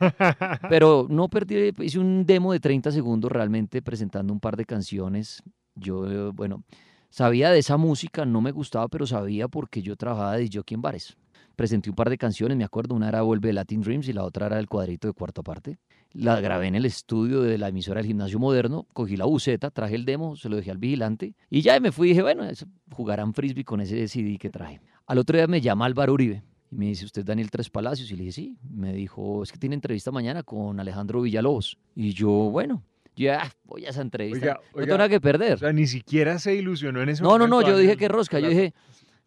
Pero no perdí, hice un demo de 30 segundos realmente presentando un par de canciones. Yo, bueno, sabía de esa música, no me gustaba, pero sabía porque yo trabajaba de jockey en bares. Presenté un par de canciones, me acuerdo, una era Vuelve Latin Dreams y la otra era El Cuadrito de Cuarta Parte. La grabé en el estudio de la emisora del Gimnasio Moderno, cogí la buceta, traje el demo, se lo dejé al vigilante y ya me fui y dije, bueno, jugarán frisbee con ese CD que traje. Al otro día me llama Álvaro Uribe y me dice, ¿usted es Daniel Tres Palacios? Y le dije, sí. Me dijo, es que tiene entrevista mañana con Alejandro Villalobos. Y yo, bueno, yo ya voy a esa entrevista. Oiga, no tengo nada que perder. O sea, ni siquiera se ilusionó en ese No, no, momento. no, yo dije que rosca. Yo dije,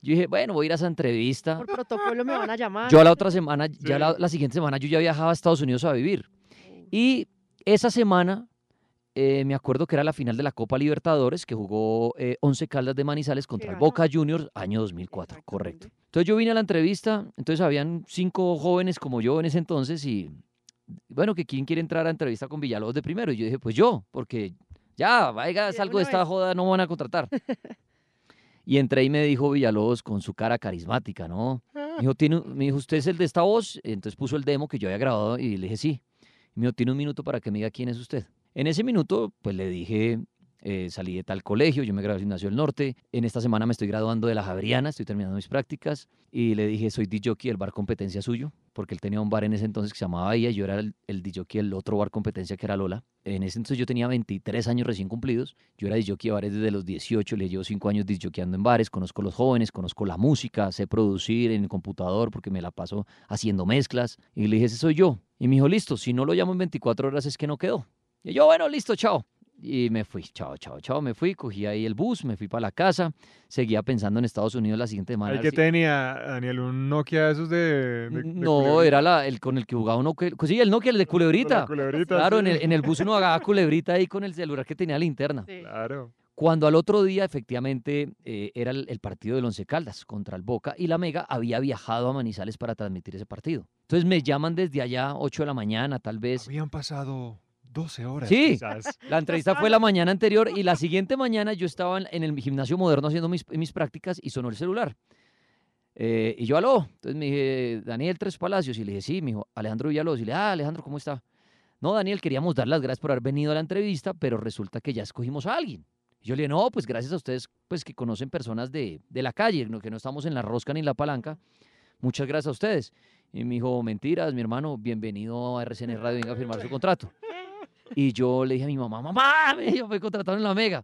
yo dije, bueno, voy a ir a esa entrevista. Por protocolo me van a llamar. Yo la otra semana, ya la, la siguiente semana, yo ya viajaba a Estados Unidos a vivir. Y esa semana, eh, me acuerdo que era la final de la Copa Libertadores, que jugó eh, Once Caldas de Manizales contra el Boca Juniors, año 2004, correcto. Entonces yo vine a la entrevista, entonces habían cinco jóvenes como yo en ese entonces y, bueno, que quién quiere entrar a entrevista con Villalobos de primero. Y yo dije, pues yo, porque ya, vaya, salgo de esta joda, no me van a contratar. Y entré y me dijo Villalobos con su cara carismática, ¿no? Me dijo, ¿tiene, me dijo, ¿usted es el de esta voz? Entonces puso el demo que yo había grabado y le dije, sí. Y me dijo, ¿tiene un minuto para que me diga quién es usted? En ese minuto, pues le dije, eh, salí de tal colegio, yo me gradué del Gimnasio del Norte, en esta semana me estoy graduando de la Javeriana, estoy terminando mis prácticas, y le dije, soy DJ del bar competencia suyo, porque él tenía un bar en ese entonces que se llamaba Bahía, yo era el, el del otro bar competencia que era Lola. En ese entonces yo tenía 23 años recién cumplidos, yo era DJ de bares desde los 18, le llevo 5 años DJando en bares, conozco los jóvenes, conozco la música, sé producir en el computador porque me la paso haciendo mezclas, y le dije, ese soy yo. Y me dijo, listo, si no lo llamo en 24 horas es que no quedó. Y yo, bueno, listo, chao. y me fui, chao, chao, chao, me fui, cogí ahí el bus, me fui para la casa, seguía pensando en Estados Unidos la siguiente semana. ¿Ahí a que ver si- tenía, Daniel? ¿Un Nokia de esos de...? de- de No, culebrita? era la, el con el que jugaba uno. que- Sí, el Nokia, el de culebrita. culebrita, claro, sí. en, el, en el bus uno agarraba culebrita ahí con el celular que tenía linterna. Claro. Cuando al otro día, efectivamente, eh, era el, el partido del Once Caldas contra el Boca y la Mega había viajado a Manizales para transmitir ese partido. Entonces me llaman desde allá, 8 de la mañana, tal vez. Habían pasado 12 horas. Sí, quizás. la entrevista fue la mañana anterior y la siguiente mañana yo estaba en, el gimnasio moderno haciendo mis, mis prácticas y sonó el celular. Eh, y yo, aló. Entonces me dije, Daniel Tres Palacios. Y le dije, sí, me dijo, Alejandro Villalobos. Y le dije, ah, Alejandro, ¿cómo está? No, Daniel, queríamos dar las gracias por haber venido a la entrevista, pero resulta que ya escogimos a alguien. Y yo le dije, no, pues gracias a ustedes, pues que conocen personas de, de la calle, que no estamos en la rosca ni en la palanca. Muchas gracias a ustedes. Y me dijo, mentiras, mi hermano, bienvenido a RCN Radio, venga a firmar su contrato. Y yo le dije a mi mamá, mamá, me- yo fui contratado en la Mega.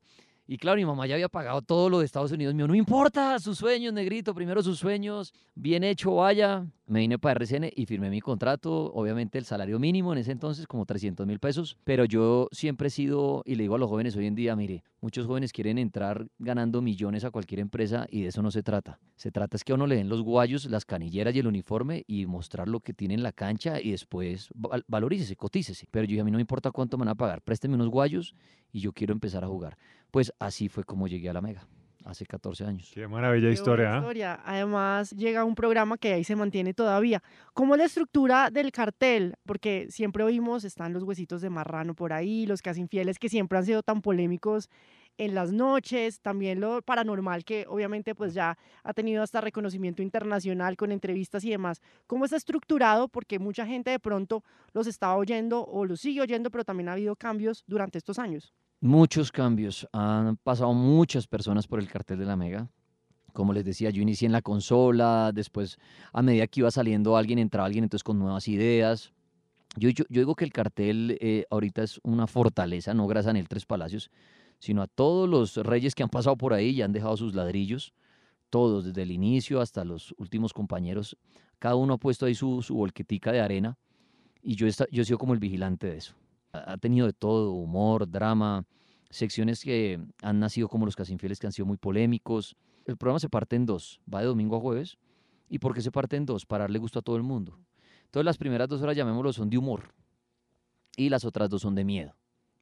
Y claro, mi mamá ya había pagado todo lo de Estados Unidos. Dijo, no importa, sus sueños, negrito, primero sus sueños, bien hecho, vaya. Me vine para RCN y firmé mi contrato. Obviamente el salario mínimo en ese entonces, como 300 mil pesos. Pero yo siempre he sido, y le digo a los jóvenes hoy en día, mire, muchos jóvenes quieren entrar ganando millones a cualquier empresa y de eso no se trata. Se trata es que a uno le den los guayos, las canilleras y el uniforme y mostrar lo que tiene en la cancha y después val- valorícese, cotícese. Pero yo dije, a mí no me importa cuánto me van a pagar, présteme unos guayos y yo quiero empezar a jugar. Pues así fue como llegué a la Mega, hace 14 años. Qué maravilla Qué historia, ¿ah? historia. Además, llega un programa que ahí se mantiene todavía. ¿Cómo es la estructura del cartel? Porque siempre oímos, están los huesitos de marrano por ahí, los casi infieles que siempre han sido tan polémicos en las noches, también lo paranormal que obviamente pues ya ha tenido hasta reconocimiento internacional con entrevistas y demás. ¿Cómo está estructurado? Porque mucha gente de pronto los estaba oyendo o los sigue oyendo, pero también ha habido cambios durante estos años. Muchos cambios. Han pasado muchas personas por el cartel de la Mega. Como les decía, yo inicié en la consola, después a medida que iba saliendo alguien, entraba alguien entonces con nuevas ideas. Yo, yo, digo que el cartel eh, ahorita es una fortaleza, no gracias a Daniel Tres Palacios, sino a todos los reyes que han pasado por ahí y han dejado sus ladrillos, todos, desde el inicio hasta los últimos compañeros. Cada uno ha puesto ahí su, su volquetica de arena y yo, yo he sido como el vigilante de eso. Ha tenido de todo, humor, drama, secciones que han nacido como los casi infieles que han sido muy polémicos. El programa se parte en dos, va de domingo a jueves. ¿Y por qué se parte en dos? Para darle gusto a todo el mundo. Entonces las primeras dos horas, llamémoslo, son de humor y las otras dos son de miedo.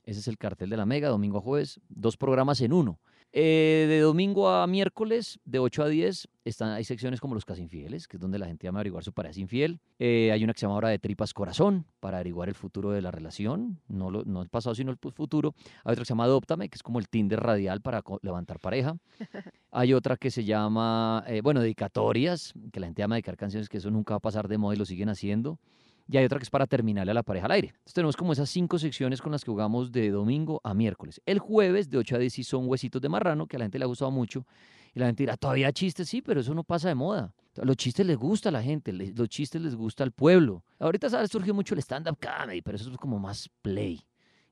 Ese es el cartel de la Mega, domingo a jueves, dos programas en uno. Eh, de domingo a miércoles, de 8 a 10, están, hay secciones como Los Casi Infieles, que es donde la gente llama a averiguar su pareja infiel. Eh, hay una que se llama Hora de Tripas Corazón, para averiguar el futuro de la relación, no, lo- no el pasado, sino el futuro. Hay otra que se llama Adóptame, que es como el Tinder radial para levantar pareja. Hay otra que se llama, eh, bueno, dedicatorias, que la gente llama dedicar canciones, que eso nunca va a pasar de moda y lo siguen haciendo. Y hay otra que es para terminarle a la pareja al aire. Entonces tenemos como esas cinco secciones con las que jugamos de domingo a miércoles. El jueves de 8 a 10 sí son huesitos de marrano, que a la gente le ha gustado mucho. Y la gente dirá, todavía chistes, sí, pero eso no pasa de moda. Los chistes les gusta a la gente, los chistes les gusta al pueblo. Ahorita ¿sabes? surgió mucho el stand-up comedy, pero eso es como más play.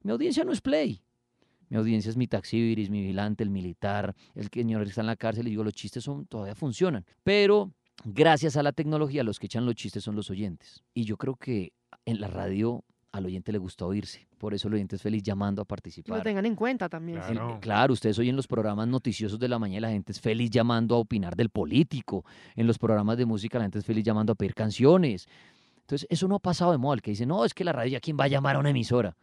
Mi audiencia no es play. Mi audiencia es mi taxibiris, mi vigilante, el militar, el que está en la cárcel. Y digo, los chistes son, todavía funcionan. Pero gracias a la tecnología, los que echan los chistes son los oyentes. Y yo creo que en la radio al oyente le gusta oírse. Por eso el oyente es feliz llamando a participar. lo tengan en cuenta también. El- Claro. ustedes oyen los programas noticiosos de la mañana, la gente es feliz llamando a opinar del político. En los programas de música, la gente es feliz llamando a pedir canciones. Entonces, eso no ha pasado de moda. El que dice, no, es que la radio, ¿ya quién va a llamar a una emisora?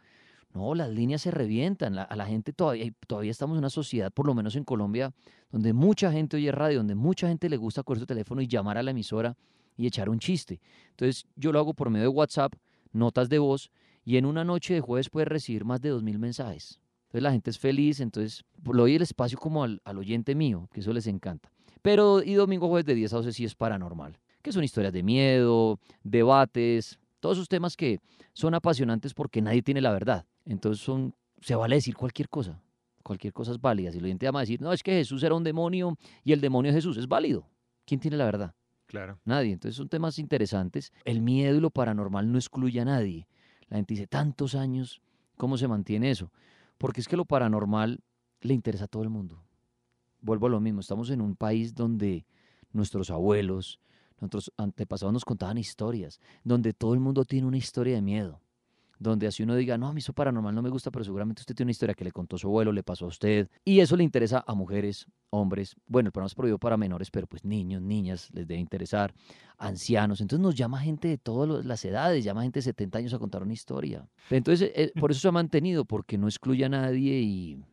No, las líneas se revientan. a la gente todavía, todavía estamos en una sociedad, por lo menos en Colombia, donde mucha gente oye radio, donde mucha gente le gusta coger su teléfono y llamar a la emisora y echar un chiste. Entonces, yo lo hago por medio de WhatsApp, notas de voz, y en una noche de jueves puedes recibir más de 2.000 mensajes. Entonces la gente es feliz, entonces le doy el espacio como al, al oyente mío, que eso les encanta. Pero y domingo jueves de 10 a 12 sí es paranormal, que son historias de miedo, debates, todos esos temas que son apasionantes porque nadie tiene la verdad. Entonces son, se vale decir cualquier cosa, cualquier cosa es válida. Si el oyente llama a decir, no, es que Jesús era un demonio y el demonio es Jesús, es válido. ¿Quién tiene la verdad? Claro. Nadie. Entonces son temas interesantes. El miedo y lo paranormal no excluye a nadie. La gente dice, tantos años, ¿cómo se mantiene eso? Porque es que lo paranormal le interesa a todo el mundo. Vuelvo a lo mismo, estamos en un país donde nuestros abuelos, nuestros antepasados nos contaban historias, donde todo el mundo tiene una historia de miedo, donde así uno diga, no, a mí eso paranormal no me gusta, pero seguramente usted tiene una historia que le contó su abuelo, le pasó a usted. Y eso le interesa a mujeres, hombres. Bueno, el programa es prohibido para menores, pero pues niños, niñas, les debe interesar, ancianos. Entonces nos llama gente de todas las edades, llama gente de 70 años a contar una historia. Entonces, eh, por eso se ha mantenido, porque no excluye a nadie y,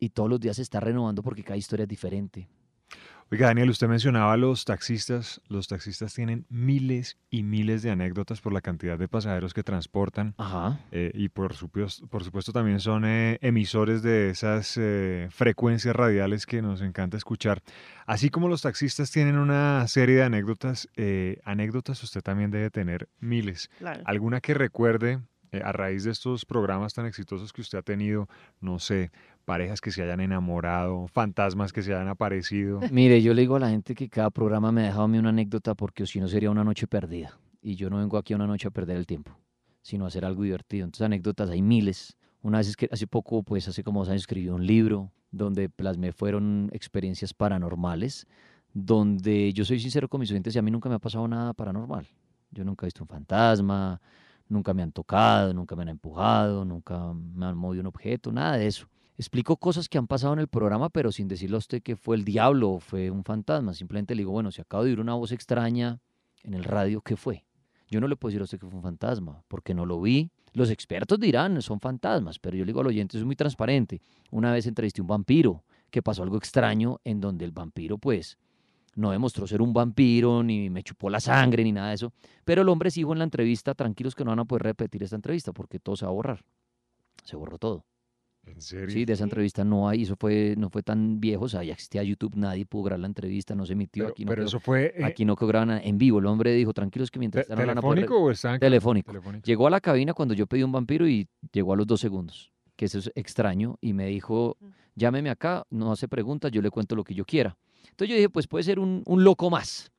y todos los días se está renovando porque cada historia es diferente. Oiga, Daniel, usted mencionaba a los taxistas. Los taxistas tienen miles y miles de anécdotas por la cantidad de pasajeros que transportan. Ajá. Eh, y por supuesto, por supuesto también son eh, emisores de esas eh, frecuencias radiales que nos encanta escuchar. Así como los taxistas tienen una serie de anécdotas, anécdotas usted también debe tener miles. Claro. ¿Alguna que recuerde a raíz de estos programas tan exitosos que usted ha tenido? No sé, parejas que se hayan enamorado, fantasmas que se hayan aparecido. Mire, yo le digo a la gente que cada programa me ha dejado a mí una anécdota porque si no sería una noche perdida. Y yo no vengo aquí a una noche a perder el tiempo, sino a hacer algo divertido. Entonces anécdotas hay miles. Una vez que hace poco, pues hace como dos años escribí un libro donde plasmé fueron experiencias paranormales, donde yo soy sincero con mis oyentes y a mí nunca me ha pasado nada paranormal. Yo nunca he visto un fantasma, nunca me han tocado, nunca me han empujado, nunca me han movido un objeto, nada de eso explico cosas que han pasado en el programa, pero sin decirle a usted que fue el diablo o fue un fantasma. Simplemente le digo, bueno, si acabo de oír una voz extraña en el radio, ¿qué fue? Yo no le puedo decir a usted que fue un fantasma, porque no lo vi. Los expertos dirán, son fantasmas, pero yo le digo al oyente, es muy transparente. Una vez entrevisté a un vampiro, que pasó algo extraño en donde el vampiro, pues, no demostró ser un vampiro, ni me chupó la sangre, ni nada de eso. Pero el hombre dijo en la entrevista, tranquilos que no van a poder repetir esta entrevista, porque todo se va a borrar. Se borró todo. ¿En serio? Sí, de esa entrevista no hay, eso fue, no fue tan viejo, o sea, ya existía YouTube, nadie pudo grabar la entrevista, no se emitió Pero, aquí. No pero quedó- eso fue eh, Aquí no cobraban en vivo. El hombre dijo, tranquilos que mientras te- no poder telefónico re- o en- telefónico. telefónico. Llegó a la cabina cuando yo pedí un vampiro y llegó a los dos segundos, que eso es extraño, y me dijo, llámeme acá, no hace preguntas, yo le cuento lo que yo quiera. Entonces yo dije, pues puede ser un, un loco más.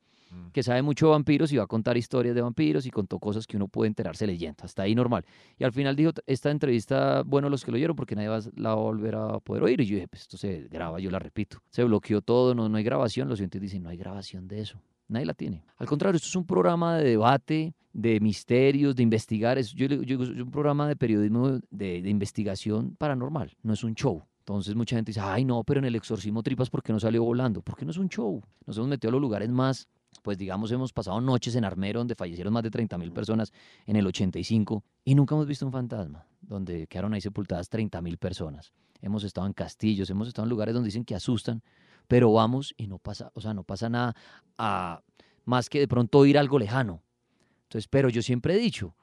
Que sabe mucho de vampiros y va a contar historias de vampiros y contó cosas que uno puede enterarse leyendo. Hasta ahí normal. Y al final dijo, esta entrevista, bueno, los que lo oyeron, porque nadie va, a- la a volver a poder oír. Y yo dije, pues esto se graba, yo la repito. Se bloqueó todo, no, no hay grabación. Los oyentes dicen, no hay grabación de eso. Nadie la tiene. Al contrario, esto es un programa de debate, de misterios, de investigar. Es, yo, es un programa de periodismo de, de investigación paranormal, no es un show. Entonces mucha gente dice, ay no, pero en el exorcismo tripas, ¿por qué no salió volando? Porque no es un show. Nos hemos metido a los lugares más, pues digamos, hemos pasado noches en Armero, donde fallecieron más de 30 mil personas en el 85, y nunca hemos visto un fantasma, donde quedaron ahí sepultadas 30 mil personas. Hemos estado en castillos, hemos estado en lugares donde dicen que asustan, pero vamos y no pasa, o sea, no pasa nada a, más que de pronto oír algo lejano. Entonces, pero yo siempre he dicho,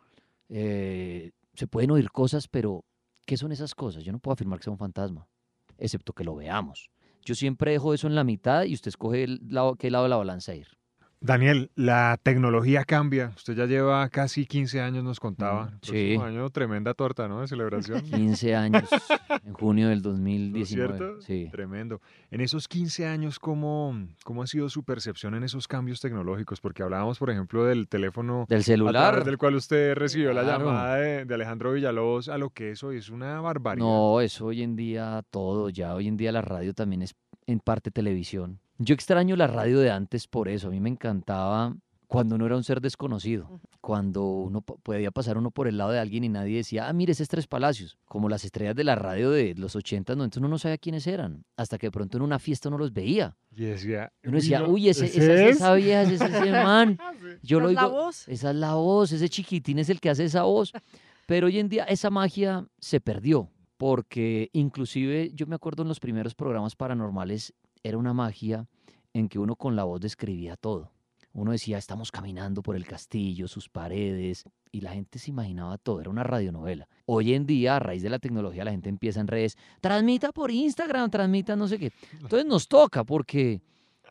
eh, se pueden oír cosas, pero ¿qué son esas cosas? Yo no puedo afirmar que sea un fantasma, excepto que lo veamos. Yo siempre dejo eso en la mitad y usted escoge el lado, qué lado de la balanza ir. Daniel, la tecnología cambia. Usted ya lleva casi 15 años, nos contaba. El sí. próximo año, tremenda torta, ¿no? De celebración. 15 años en junio del ¿No es 2019. cierto? Sí. Tremendo. En esos 15 años, ¿cómo, ¿cómo ha sido su percepción en esos cambios tecnológicos? Porque hablábamos, por ejemplo, del teléfono Del a celular. través del cual usted recibió la llamada de, de Alejandro Villalobos a lo que es hoy. Es una barbaridad. No, eso hoy en día todo, ya hoy en día la radio también es en parte televisión. Yo extraño la radio de antes por eso, a mí me encantaba cuando uno era un ser desconocido, cuando uno po- podía pasar uno por el lado de alguien y nadie decía, ah, mire, es Tres Palacios, como las estrellas de la radio de los 80, no, entonces uno no sabía quiénes eran, hasta que de pronto en una fiesta uno los veía. Y decía, uno decía, no, uy, ese, ¿ese esa, es es?" esa vieja, ese es ese man. Yo Esa lo es la digo, voz. esa es la voz, ese chiquitín es el que hace esa voz. Pero hoy en día esa magia se perdió, porque inclusive yo me acuerdo en los primeros programas paranormales, era una magia en que uno con la voz describía todo. Uno decía, estamos caminando por el castillo, sus paredes, y la gente se imaginaba todo, era una radionovela. Hoy en día, a raíz de la tecnología, la gente empieza en redes, transmita por Instagram, transmita no sé qué. Entonces nos toca porque,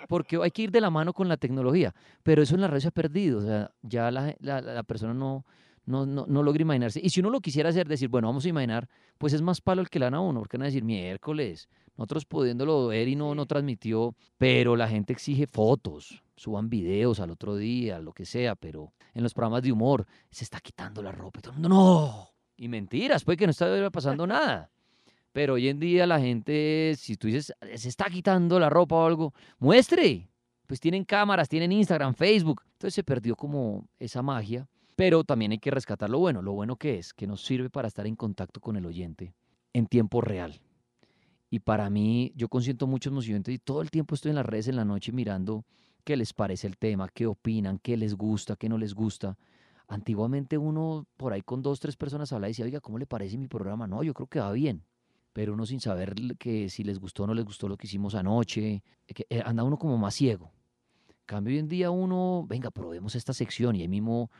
porque hay que ir de la mano con la tecnología, pero eso en la red se ha perdido, o sea, ya la, la- la persona no, no, no, no logra imaginarse. Y si uno lo quisiera hacer, decir, bueno, vamos a imaginar, pues es más palo el que le dan a uno, porque van a decir, miércoles, nosotros pudiéndolo ver y no, no transmitió, pero la gente exige fotos, suban videos al otro día, lo que sea, pero en los programas de humor se está quitando la ropa y todo el mundo, no. Y mentiras, puede que no está pasando nada. Pero hoy en día la gente, si tú dices, se está quitando la ropa o algo, muestre. Pues tienen cámaras, tienen Instagram, Facebook. Entonces se perdió como esa magia. Pero también hay que rescatar lo bueno. Lo bueno que es, que nos sirve para estar en contacto con el oyente en tiempo real. Y para mí, yo consiento muchos oyentes y todo el tiempo estoy en las redes en la noche mirando qué les parece el tema, qué opinan, qué les gusta, qué no les gusta. Antiguamente uno por ahí con dos, tres personas hablaba y decía, oiga, ¿cómo le parece mi programa? No, yo creo que va bien. Pero uno sin saber que si les gustó o no les gustó lo que hicimos anoche, que eh, anda uno como más ciego. En cambio, hoy en día uno, venga, probemos esta sección y ahí mismo,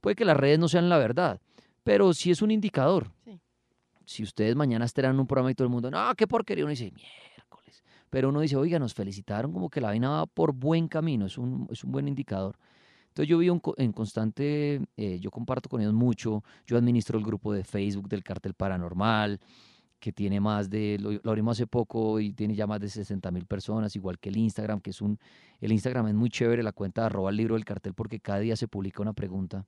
puede que las redes no sean la verdad, pero sí es un indicador. Si ustedes mañana estarán en un programa y todo el mundo, no, qué porquería, uno dice, miércoles. Pero uno dice, oiga, nos felicitaron como que la vaina va por buen camino, es un, es un buen indicador. Entonces yo vivo en constante, eh, yo comparto con ellos mucho, yo administro el grupo de Facebook del Cartel Paranormal, que tiene más de, lo, abrimos hace poco y tiene ya más de 60 mil personas, igual que el Instagram, que es un, el Instagram es muy chévere, la cuenta de arroba el libro del cartel, porque cada día se publica una pregunta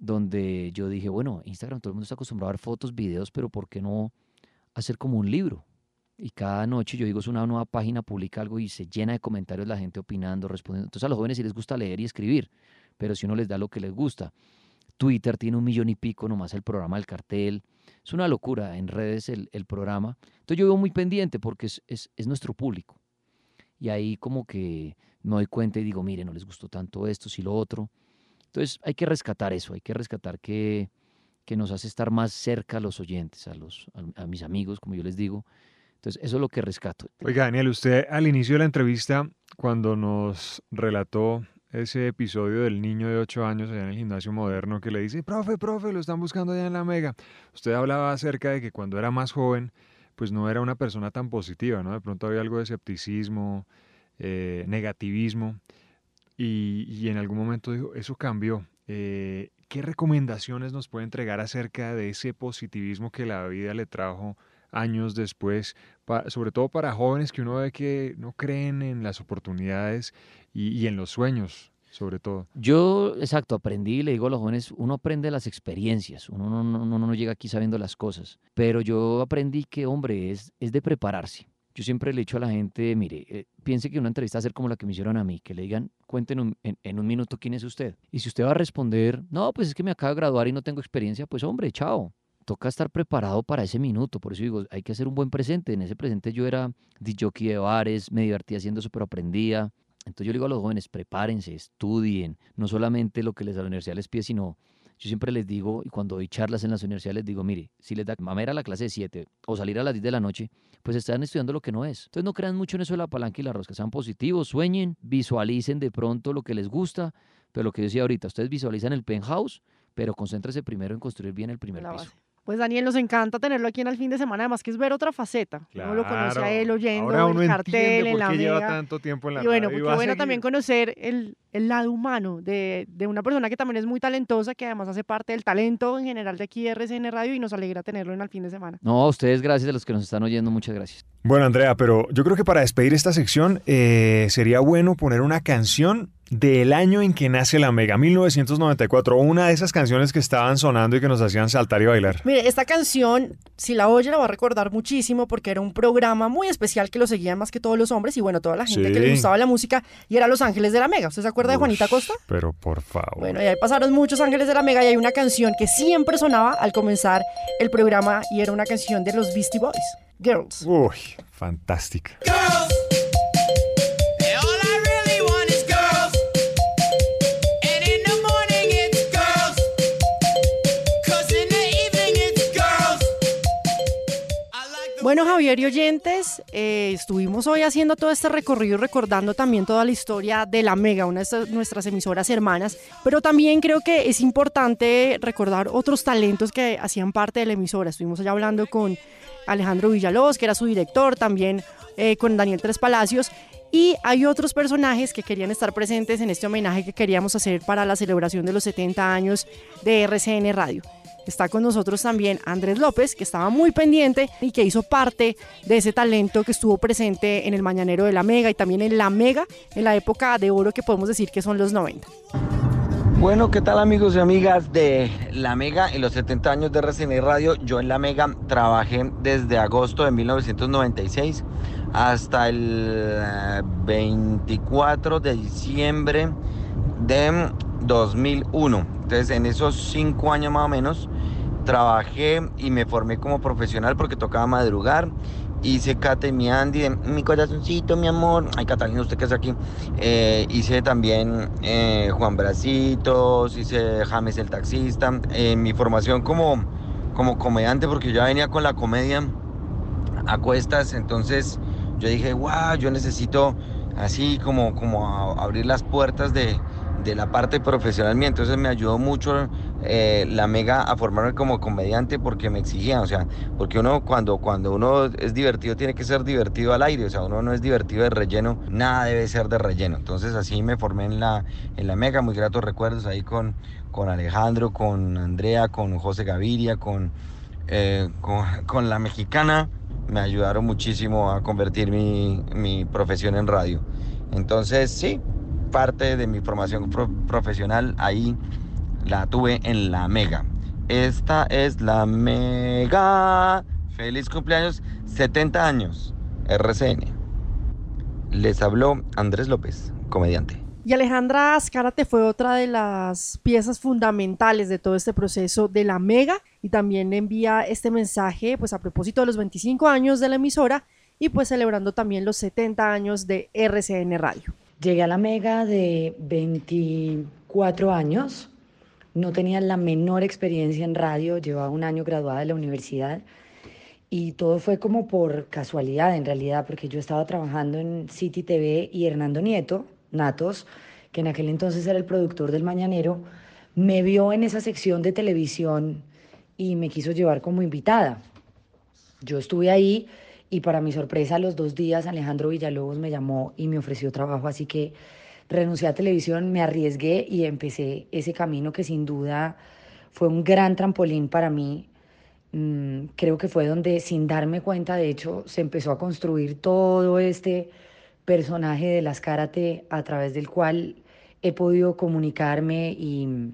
donde yo dije, bueno, Instagram todo el mundo está acostumbrado a ver fotos, videos, pero ¿por qué no hacer como un libro? Y cada noche yo digo, es una nueva página, publica algo y se llena de comentarios la gente opinando, respondiendo. Entonces a los jóvenes sí les gusta leer y escribir, pero si uno les da lo que les gusta. Twitter tiene un millón y pico nomás el programa del cartel. Es una locura en redes el, programa. Entonces yo vivo muy pendiente porque es, es, nuestro público. Y ahí como que me doy cuenta y digo, mire, no les gustó tanto esto, si lo otro. Entonces hay que rescatar eso, hay que rescatar que, que nos hace estar más cerca a los oyentes, a, los, a mis amigos, como yo les digo. Entonces, eso es lo que rescato. Oiga, Daniel, usted al inicio de la entrevista, cuando nos relató ese episodio del niño de 8 años allá en el gimnasio moderno que le dice, profe, profe, lo están buscando allá en la Mega. Usted hablaba acerca de que cuando era más joven, pues no era una persona tan positiva, ¿no? De pronto había algo de escepticismo, eh, negativismo, y, en algún momento dijo, eso cambió. Eh, ¿Qué recomendaciones nos puede entregar acerca de ese positivismo que la vida le trajo años después, sobre todo para jóvenes que uno ve que no creen en las oportunidades y, en los sueños, sobre todo. Yo, exacto, aprendí, le digo a los jóvenes, uno aprende las experiencias, uno no, no, no llega aquí sabiendo las cosas, pero yo aprendí que, hombre, es, es de prepararse. Yo siempre le he dicho a la gente, mire, eh, piense que una entrevista va a ser como la que me hicieron a mí, que le digan, cuenten en, un minuto quién es usted. Y si usted va a responder, no, pues es que me acabo de graduar y no tengo experiencia, pues hombre, chao toca estar preparado para ese minuto. Por eso digo, hay que hacer un buen presente. En ese presente yo era DJ de bares, me divertía haciendo eso, pero aprendía. Entonces yo le digo a los jóvenes, prepárense, estudien, no solamente lo que les da la universidad les pide, sino yo siempre les digo, y cuando doy charlas en las universidades les digo, mire, si les da mamera a la clase de 7 o salir a las 10 de la noche, pues están estudiando lo que no es. Entonces no crean mucho en eso de la palanca y la rosca, sean positivos, sueñen, visualicen de pronto lo que les gusta, pero lo que yo decía ahorita, ustedes visualizan el penthouse, pero concéntrese primero en construir bien el primer piso. Pues Daniel, nos encanta tenerlo aquí en el fin de semana, además que es ver otra faceta. Uno lo conoce a él oyendo el cartel, en la lleva tanto tiempo en la Y bueno, porque bueno también conocer el, el lado humano de, de, una persona que también es muy talentosa, que además hace parte del talento en general de aquí de RCN Radio y nos alegra tenerlo en el fin de semana. No, a ustedes gracias, a los que nos están oyendo, muchas gracias. Bueno, Andrea, pero yo creo que para despedir esta sección eh, sería bueno poner una canción del año en que nace la Mega, 1994, una de esas canciones que estaban sonando y que nos hacían saltar y bailar. Mire, esta canción, si la oye, la va a recordar muchísimo porque era un programa muy especial que lo seguían más que todos los hombres y bueno, toda la gente que le gustaba la música y era Los Ángeles de la Mega. ¿Usted se acuerda de Juanita Costa? Pero por favor. Bueno, y ahí pasaron muchos Ángeles de la Mega y hay una canción que siempre sonaba al comenzar el programa y era una canción de los Beastie Boys, Girls. Uy, fantástica. Bueno, Javier y oyentes, eh, estuvimos hoy haciendo todo este recorrido recordando también toda la historia de la Mega, una de nuestras emisoras hermanas, pero también creo que es importante recordar otros talentos que hacían parte de la emisora. Estuvimos allá hablando con Alejandro Villalobos, que era su director, también eh, con Daniel Tres Palacios, y hay otros personajes que querían estar presentes en este homenaje que queríamos hacer para la celebración de los 70 años de RCN Radio. Está con nosotros también Andrés López, que estaba muy pendiente y que hizo parte de ese talento que estuvo presente en el Mañanero de la Mega y también en la Mega, en la época de oro que podemos decir que son los 90. Bueno, ¿qué tal amigos y amigas de La Mega en los 70 años de RCN Radio? Yo en La Mega trabajé desde agosto de 1996 hasta el 24 eh, de diciembre de 2001 Entonces en esos cinco años más o menos trabajé y me formé como profesional porque tocaba madrugar. Hice Kate mi Andy, de mi corazoncito, mi amor. Ay, Catalina, usted que es aquí. Eh, hice también eh, Juan Bracitos, hice James el taxista. Eh, mi formación como, como comediante, porque yo ya venía con la comedia a cuestas, entonces yo dije, wow, yo necesito así como, como abrir las puertas de, de la parte profesional. Entonces me ayudó mucho eh, la mega a formarme como comediante porque me exigían, o sea, porque uno cuando, cuando uno es divertido tiene que ser divertido al aire, o sea, uno no es divertido de relleno, nada debe ser de relleno. Entonces así me formé en la, en la mega, muy gratos recuerdos ahí con, con Alejandro, con Andrea, con José Gaviria, con, eh, con, con la mexicana, me ayudaron muchísimo a convertir mi, mi profesión en radio. Entonces sí, parte de mi formación pro- profesional ahí la tuve en la Mega. Esta es la Mega. Feliz cumpleaños, 70 años, RCN. Les habló Andrés López, comediante. Y Alejandra Azcárate fue otra de las piezas fundamentales de todo este proceso de la Mega y también envía este mensaje pues a propósito de los 25 años de la emisora y pues celebrando también los 70 años de RCN Radio. Llegué a la Mega de 24 años, no tenía la menor experiencia en radio, llevaba un año graduada de la universidad. Y todo fue como por casualidad en realidad, porque yo estaba trabajando en City TV y Hernando Nieto, Natos, que en aquel entonces era el productor del Mañanero, me vio en esa sección de televisión y me quiso llevar como invitada. Yo estuve ahí y para mi sorpresa los dos días Alejandro Villalobos me llamó y me ofreció trabajo, así que renuncié a televisión, me arriesgué y empecé ese camino que sin duda fue un gran trampolín para mí. Mm, creo que fue donde sin darme cuenta, de hecho, se empezó a construir todo este personaje de las karate a través del cual he podido comunicarme y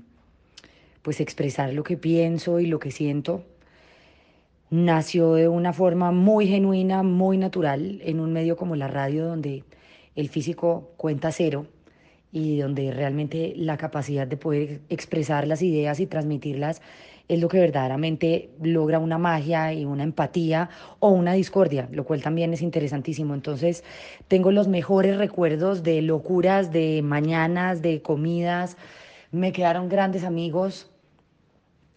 pues expresar lo que pienso y lo que siento nació de una forma muy genuina, muy natural, en un medio como la radio, donde el físico cuenta cero y donde realmente la capacidad de poder expresar las ideas y transmitirlas es lo que verdaderamente logra una magia y una empatía o una discordia, lo cual también es interesantísimo. Entonces, tengo los mejores recuerdos de locuras, de mañanas, de comidas. Me quedaron grandes amigos,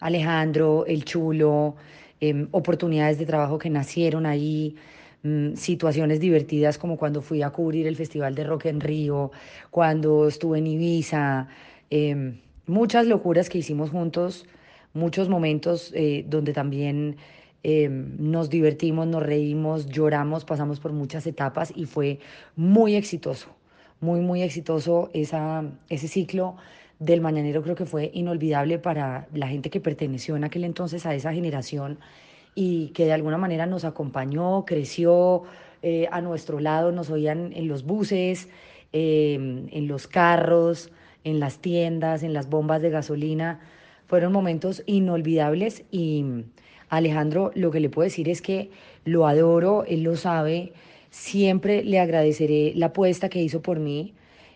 Alejandro, el chulo, em, oportunidades de trabajo que nacieron ahí, mm, situaciones divertidas como cuando fui a cubrir el Festival de Rock en Río, cuando estuve en Ibiza, em, muchas locuras que hicimos juntos, muchos momentos eh, donde también em, nos divertimos, nos reímos, lloramos, pasamos por muchas etapas y fue muy exitoso, muy, muy exitoso esa, ese ciclo del Mañanero creo que fue inolvidable para la gente que perteneció en aquel entonces a esa generación y que de alguna manera nos acompañó, creció eh, a nuestro lado, nos oían en los buses, eh, en los carros, en las tiendas, en las bombas de gasolina. Fueron momentos inolvidables y Alejandro, lo que le puedo decir es que lo adoro, él lo sabe, siempre le agradeceré la apuesta que hizo por mí,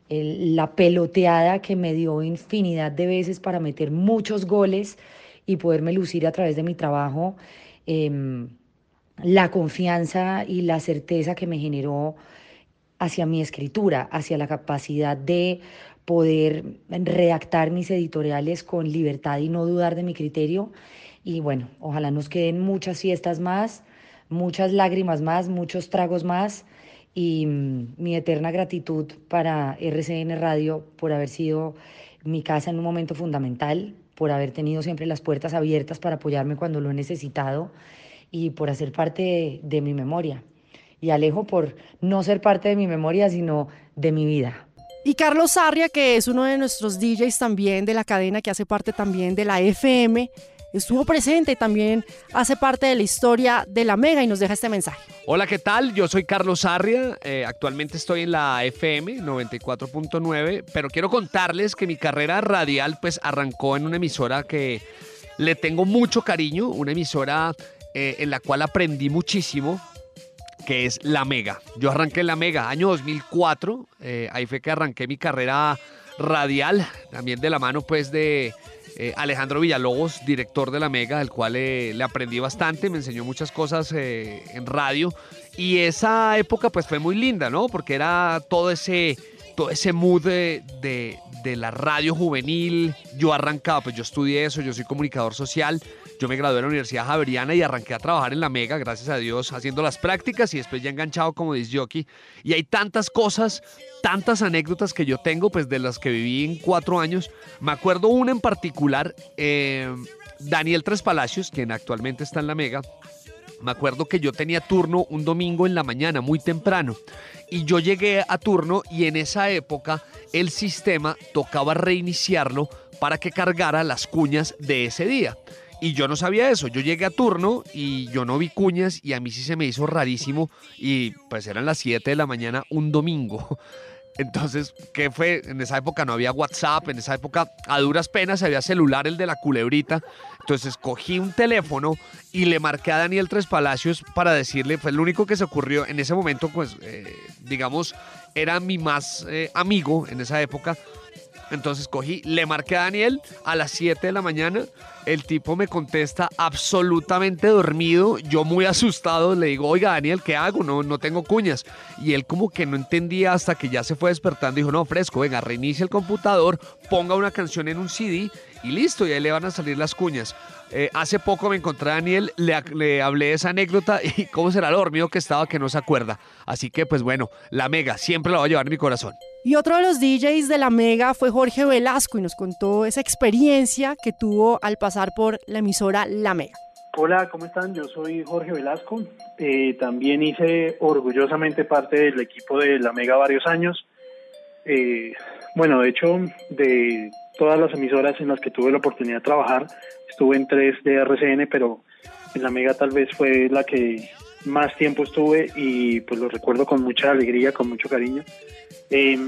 la peloteada que me dio infinidad de veces para meter muchos goles y poderme lucir a través de mi trabajo, em, la confianza y la certeza que me generó hacia mi escritura, hacia la capacidad de poder redactar mis editoriales con libertad y no dudar de mi criterio. Y bueno, ojalá nos queden muchas fiestas más, muchas lágrimas más, muchos tragos más y mm, mi eterna gratitud para RCN Radio por haber sido mi casa en un momento fundamental, por haber tenido siempre las puertas abiertas para apoyarme cuando lo he necesitado y por hacer parte de, mi memoria. Y Alejo por no ser parte de mi memoria, sino de mi vida. Y Carlos Sarria, que es uno de nuestros DJs también de la cadena, que hace parte también de la FM, estuvo presente y también hace parte de la historia de la Mega y nos deja este mensaje. Hola, ¿qué tal? Yo soy Carlos Arria. eh, actualmente estoy en la FM 94.9, pero quiero contarles que mi carrera radial pues arrancó en una emisora que le tengo mucho cariño, una emisora eh, en la cual aprendí muchísimo, que es La Mega. Yo arranqué en La Mega, año 2004, eh, ahí fue que arranqué mi carrera radial, también de la mano pues de eh, Alejandro Villalobos, director de la Mega, del cual eh, le aprendí bastante, me enseñó muchas cosas eh, en radio. Y esa época pues fue muy linda, ¿no? Porque era todo ese, todo ese mood de, de, de la radio juvenil. Yo arrancaba, pues yo estudié eso, yo soy comunicador social. Yo me gradué de la Universidad Javeriana y arranqué a trabajar en la Mega, gracias a Dios, haciendo las prácticas y después ya enganchado como disc jockey. Y hay tantas cosas, tantas anécdotas que yo tengo, pues de las que viví en cuatro años. Me acuerdo una en particular, eh, Daniel Tres Palacios, quien actualmente está en la Mega. Me acuerdo que yo tenía turno un domingo en la mañana, muy temprano. Y yo llegué a turno y en esa época el sistema tocaba reiniciarlo para que cargara las cuñas de ese día. Y yo no sabía eso. Yo llegué a turno y yo no vi cuñas y a mí sí se me hizo rarísimo. Y pues eran las 7 de la mañana un domingo. Entonces, ¿qué fue? En esa época no había WhatsApp, en esa época a duras penas había celular, el de la culebrita. Entonces cogí un teléfono y le marqué a Daniel Tres Palacios para decirle, fue lo único que se ocurrió en ese momento, pues, eh, digamos, era mi más eh, amigo en esa época. Entonces cogí, le marqué a Daniel a las 7 de la mañana. El tipo me contesta absolutamente dormido. Yo muy asustado le digo, oiga Daniel, ¿qué hago? No, no tengo cuñas. Y él como que no entendía hasta que ya se fue despertando. Dijo, no, fresco, venga, reinicie el computador, ponga una canción en un CD y listo, y ahí le van a salir las cuñas. Eh, hace poco me encontré a Daniel, le, hablé esa anécdota y cómo será lo dormido que estaba que no se acuerda. Así que pues bueno, la mega siempre la voy a llevar mi corazón. Y otro de los DJs de la Mega fue Jorge Velasco y nos contó esa experiencia que tuvo al pasar por la emisora La Mega. Hola, ¿cómo están? Yo soy Jorge Velasco. Eh, también hice orgullosamente parte del equipo de La Mega varios años. Eh, bueno, de hecho, de todas las emisoras en las que tuve la oportunidad de trabajar, estuve en tres de RCN, pero en La Mega tal vez fue la que más tiempo estuve y pues lo recuerdo con mucha alegría, con mucho cariño. Eh,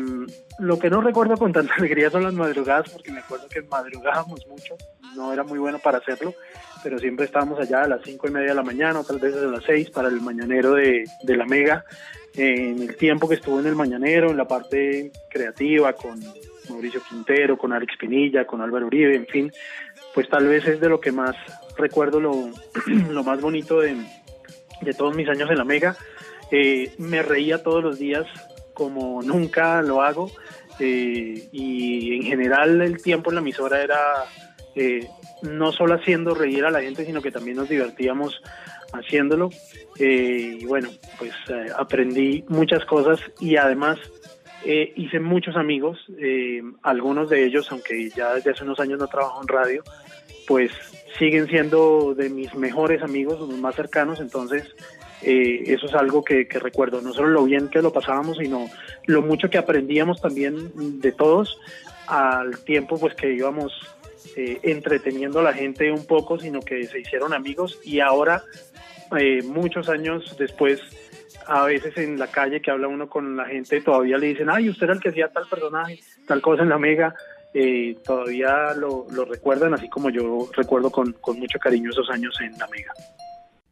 lo que no recuerdo con tanta alegría son las madrugadas, porque me acuerdo que madrugábamos mucho, no era muy bueno para hacerlo, pero siempre estábamos allá a las cinco y media de la mañana, otras veces a las seis para el mañanero de, de la Mega. Eh, en el tiempo que estuve en el mañanero, en la parte creativa, con Mauricio Quintero, con Alex Pinilla, con Álvaro Uribe, en fin, pues tal vez es de lo que más recuerdo lo, lo más bonito de, de todos mis años en la Mega. Eh, me reía todos los días como nunca lo hago eh, y en general el tiempo en la emisora era eh, no solo haciendo reír a la gente, sino que también nos divertíamos haciéndolo. Eh, y bueno, pues aprendí muchas cosas y además hice muchos amigos, algunos de ellos, aunque ya desde hace unos años no trabajo en radio, pues siguen siendo de mis mejores amigos, los más cercanos, entonces eh, eso es algo que, que recuerdo, no solo lo bien que lo pasábamos, sino lo mucho que aprendíamos también de todos al tiempo pues que íbamos eh, entreteniendo a la gente un poco, sino que se hicieron amigos. Y ahora, eh, muchos años después, a veces en la calle que habla uno con la gente, todavía le dicen, ay, usted era el que hacía tal personaje, tal cosa en la mega, eh, todavía lo, lo recuerdan, así como yo recuerdo con, con mucho cariño esos años en la mega.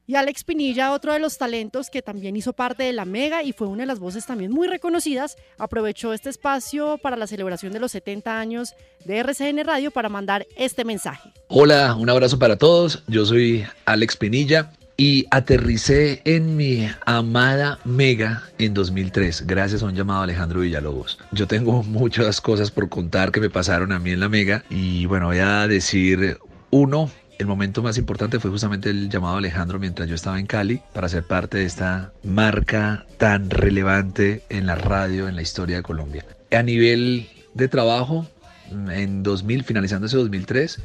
Y Alex Pinilla, otro de los talentos que también hizo parte de la Mega y fue una de las voces también muy reconocidas, aprovechó este espacio para la celebración de los 70 años de RCN Radio para mandar este mensaje. Hola, un abrazo para todos. Yo soy Alex Pinilla y aterricé en mi amada Mega en 2003 gracias a un llamado Alejandro Villalobos. Yo tengo muchas cosas por contar que me pasaron a mí en la Mega y bueno, voy a decir uno el momento más importante fue justamente el llamado Alejandro mientras yo estaba en Cali para ser parte de esta marca tan relevante en la radio, en la historia de Colombia. A nivel de trabajo, en 2000, finalizando ese 2003,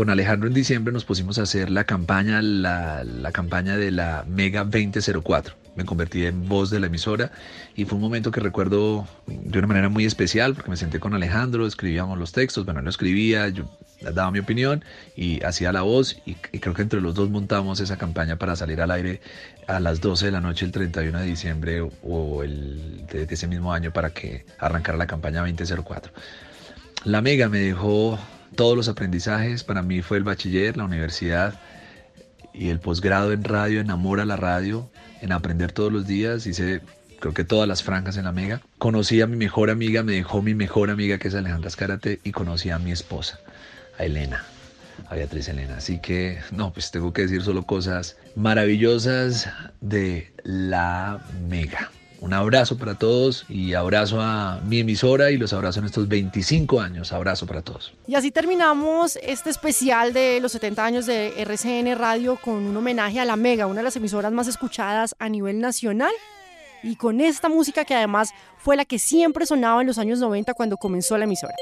con Alejandro en diciembre nos pusimos a hacer la campaña, la, campaña de la Mega 2004. Me convertí en voz de la emisora y fue un momento que recuerdo de una manera muy especial porque me senté con Alejandro, escribíamos los textos, bueno, él lo escribía, yo daba mi opinión y hacía la voz y, creo que entre los dos montamos esa campaña para salir al aire a las 12 de la noche el 31 de diciembre o el de, de ese mismo año para que arrancara la campaña 2004. La Mega me dejó todos los aprendizajes, para mí fue el bachiller, la universidad y el posgrado en radio, enamora la radio, en aprender todos los días, hice creo que todas las franjas en la Mega. Conocí a mi mejor amiga, me dejó mi mejor amiga que es Alejandra Escárate y conocí a mi esposa. a Elena, a Beatriz Elena. Así que, no, pues tengo que decir solo cosas maravillosas de la Mega. Un abrazo para todos y abrazo a mi emisora y los abrazo en estos 25 años. Abrazo para todos. Y así terminamos este especial de los 70 años de RCN Radio con un homenaje a la Mega, una de las emisoras más escuchadas a nivel nacional. Y con esta música que además fue la que siempre sonaba en los años 90 cuando comenzó la emisora.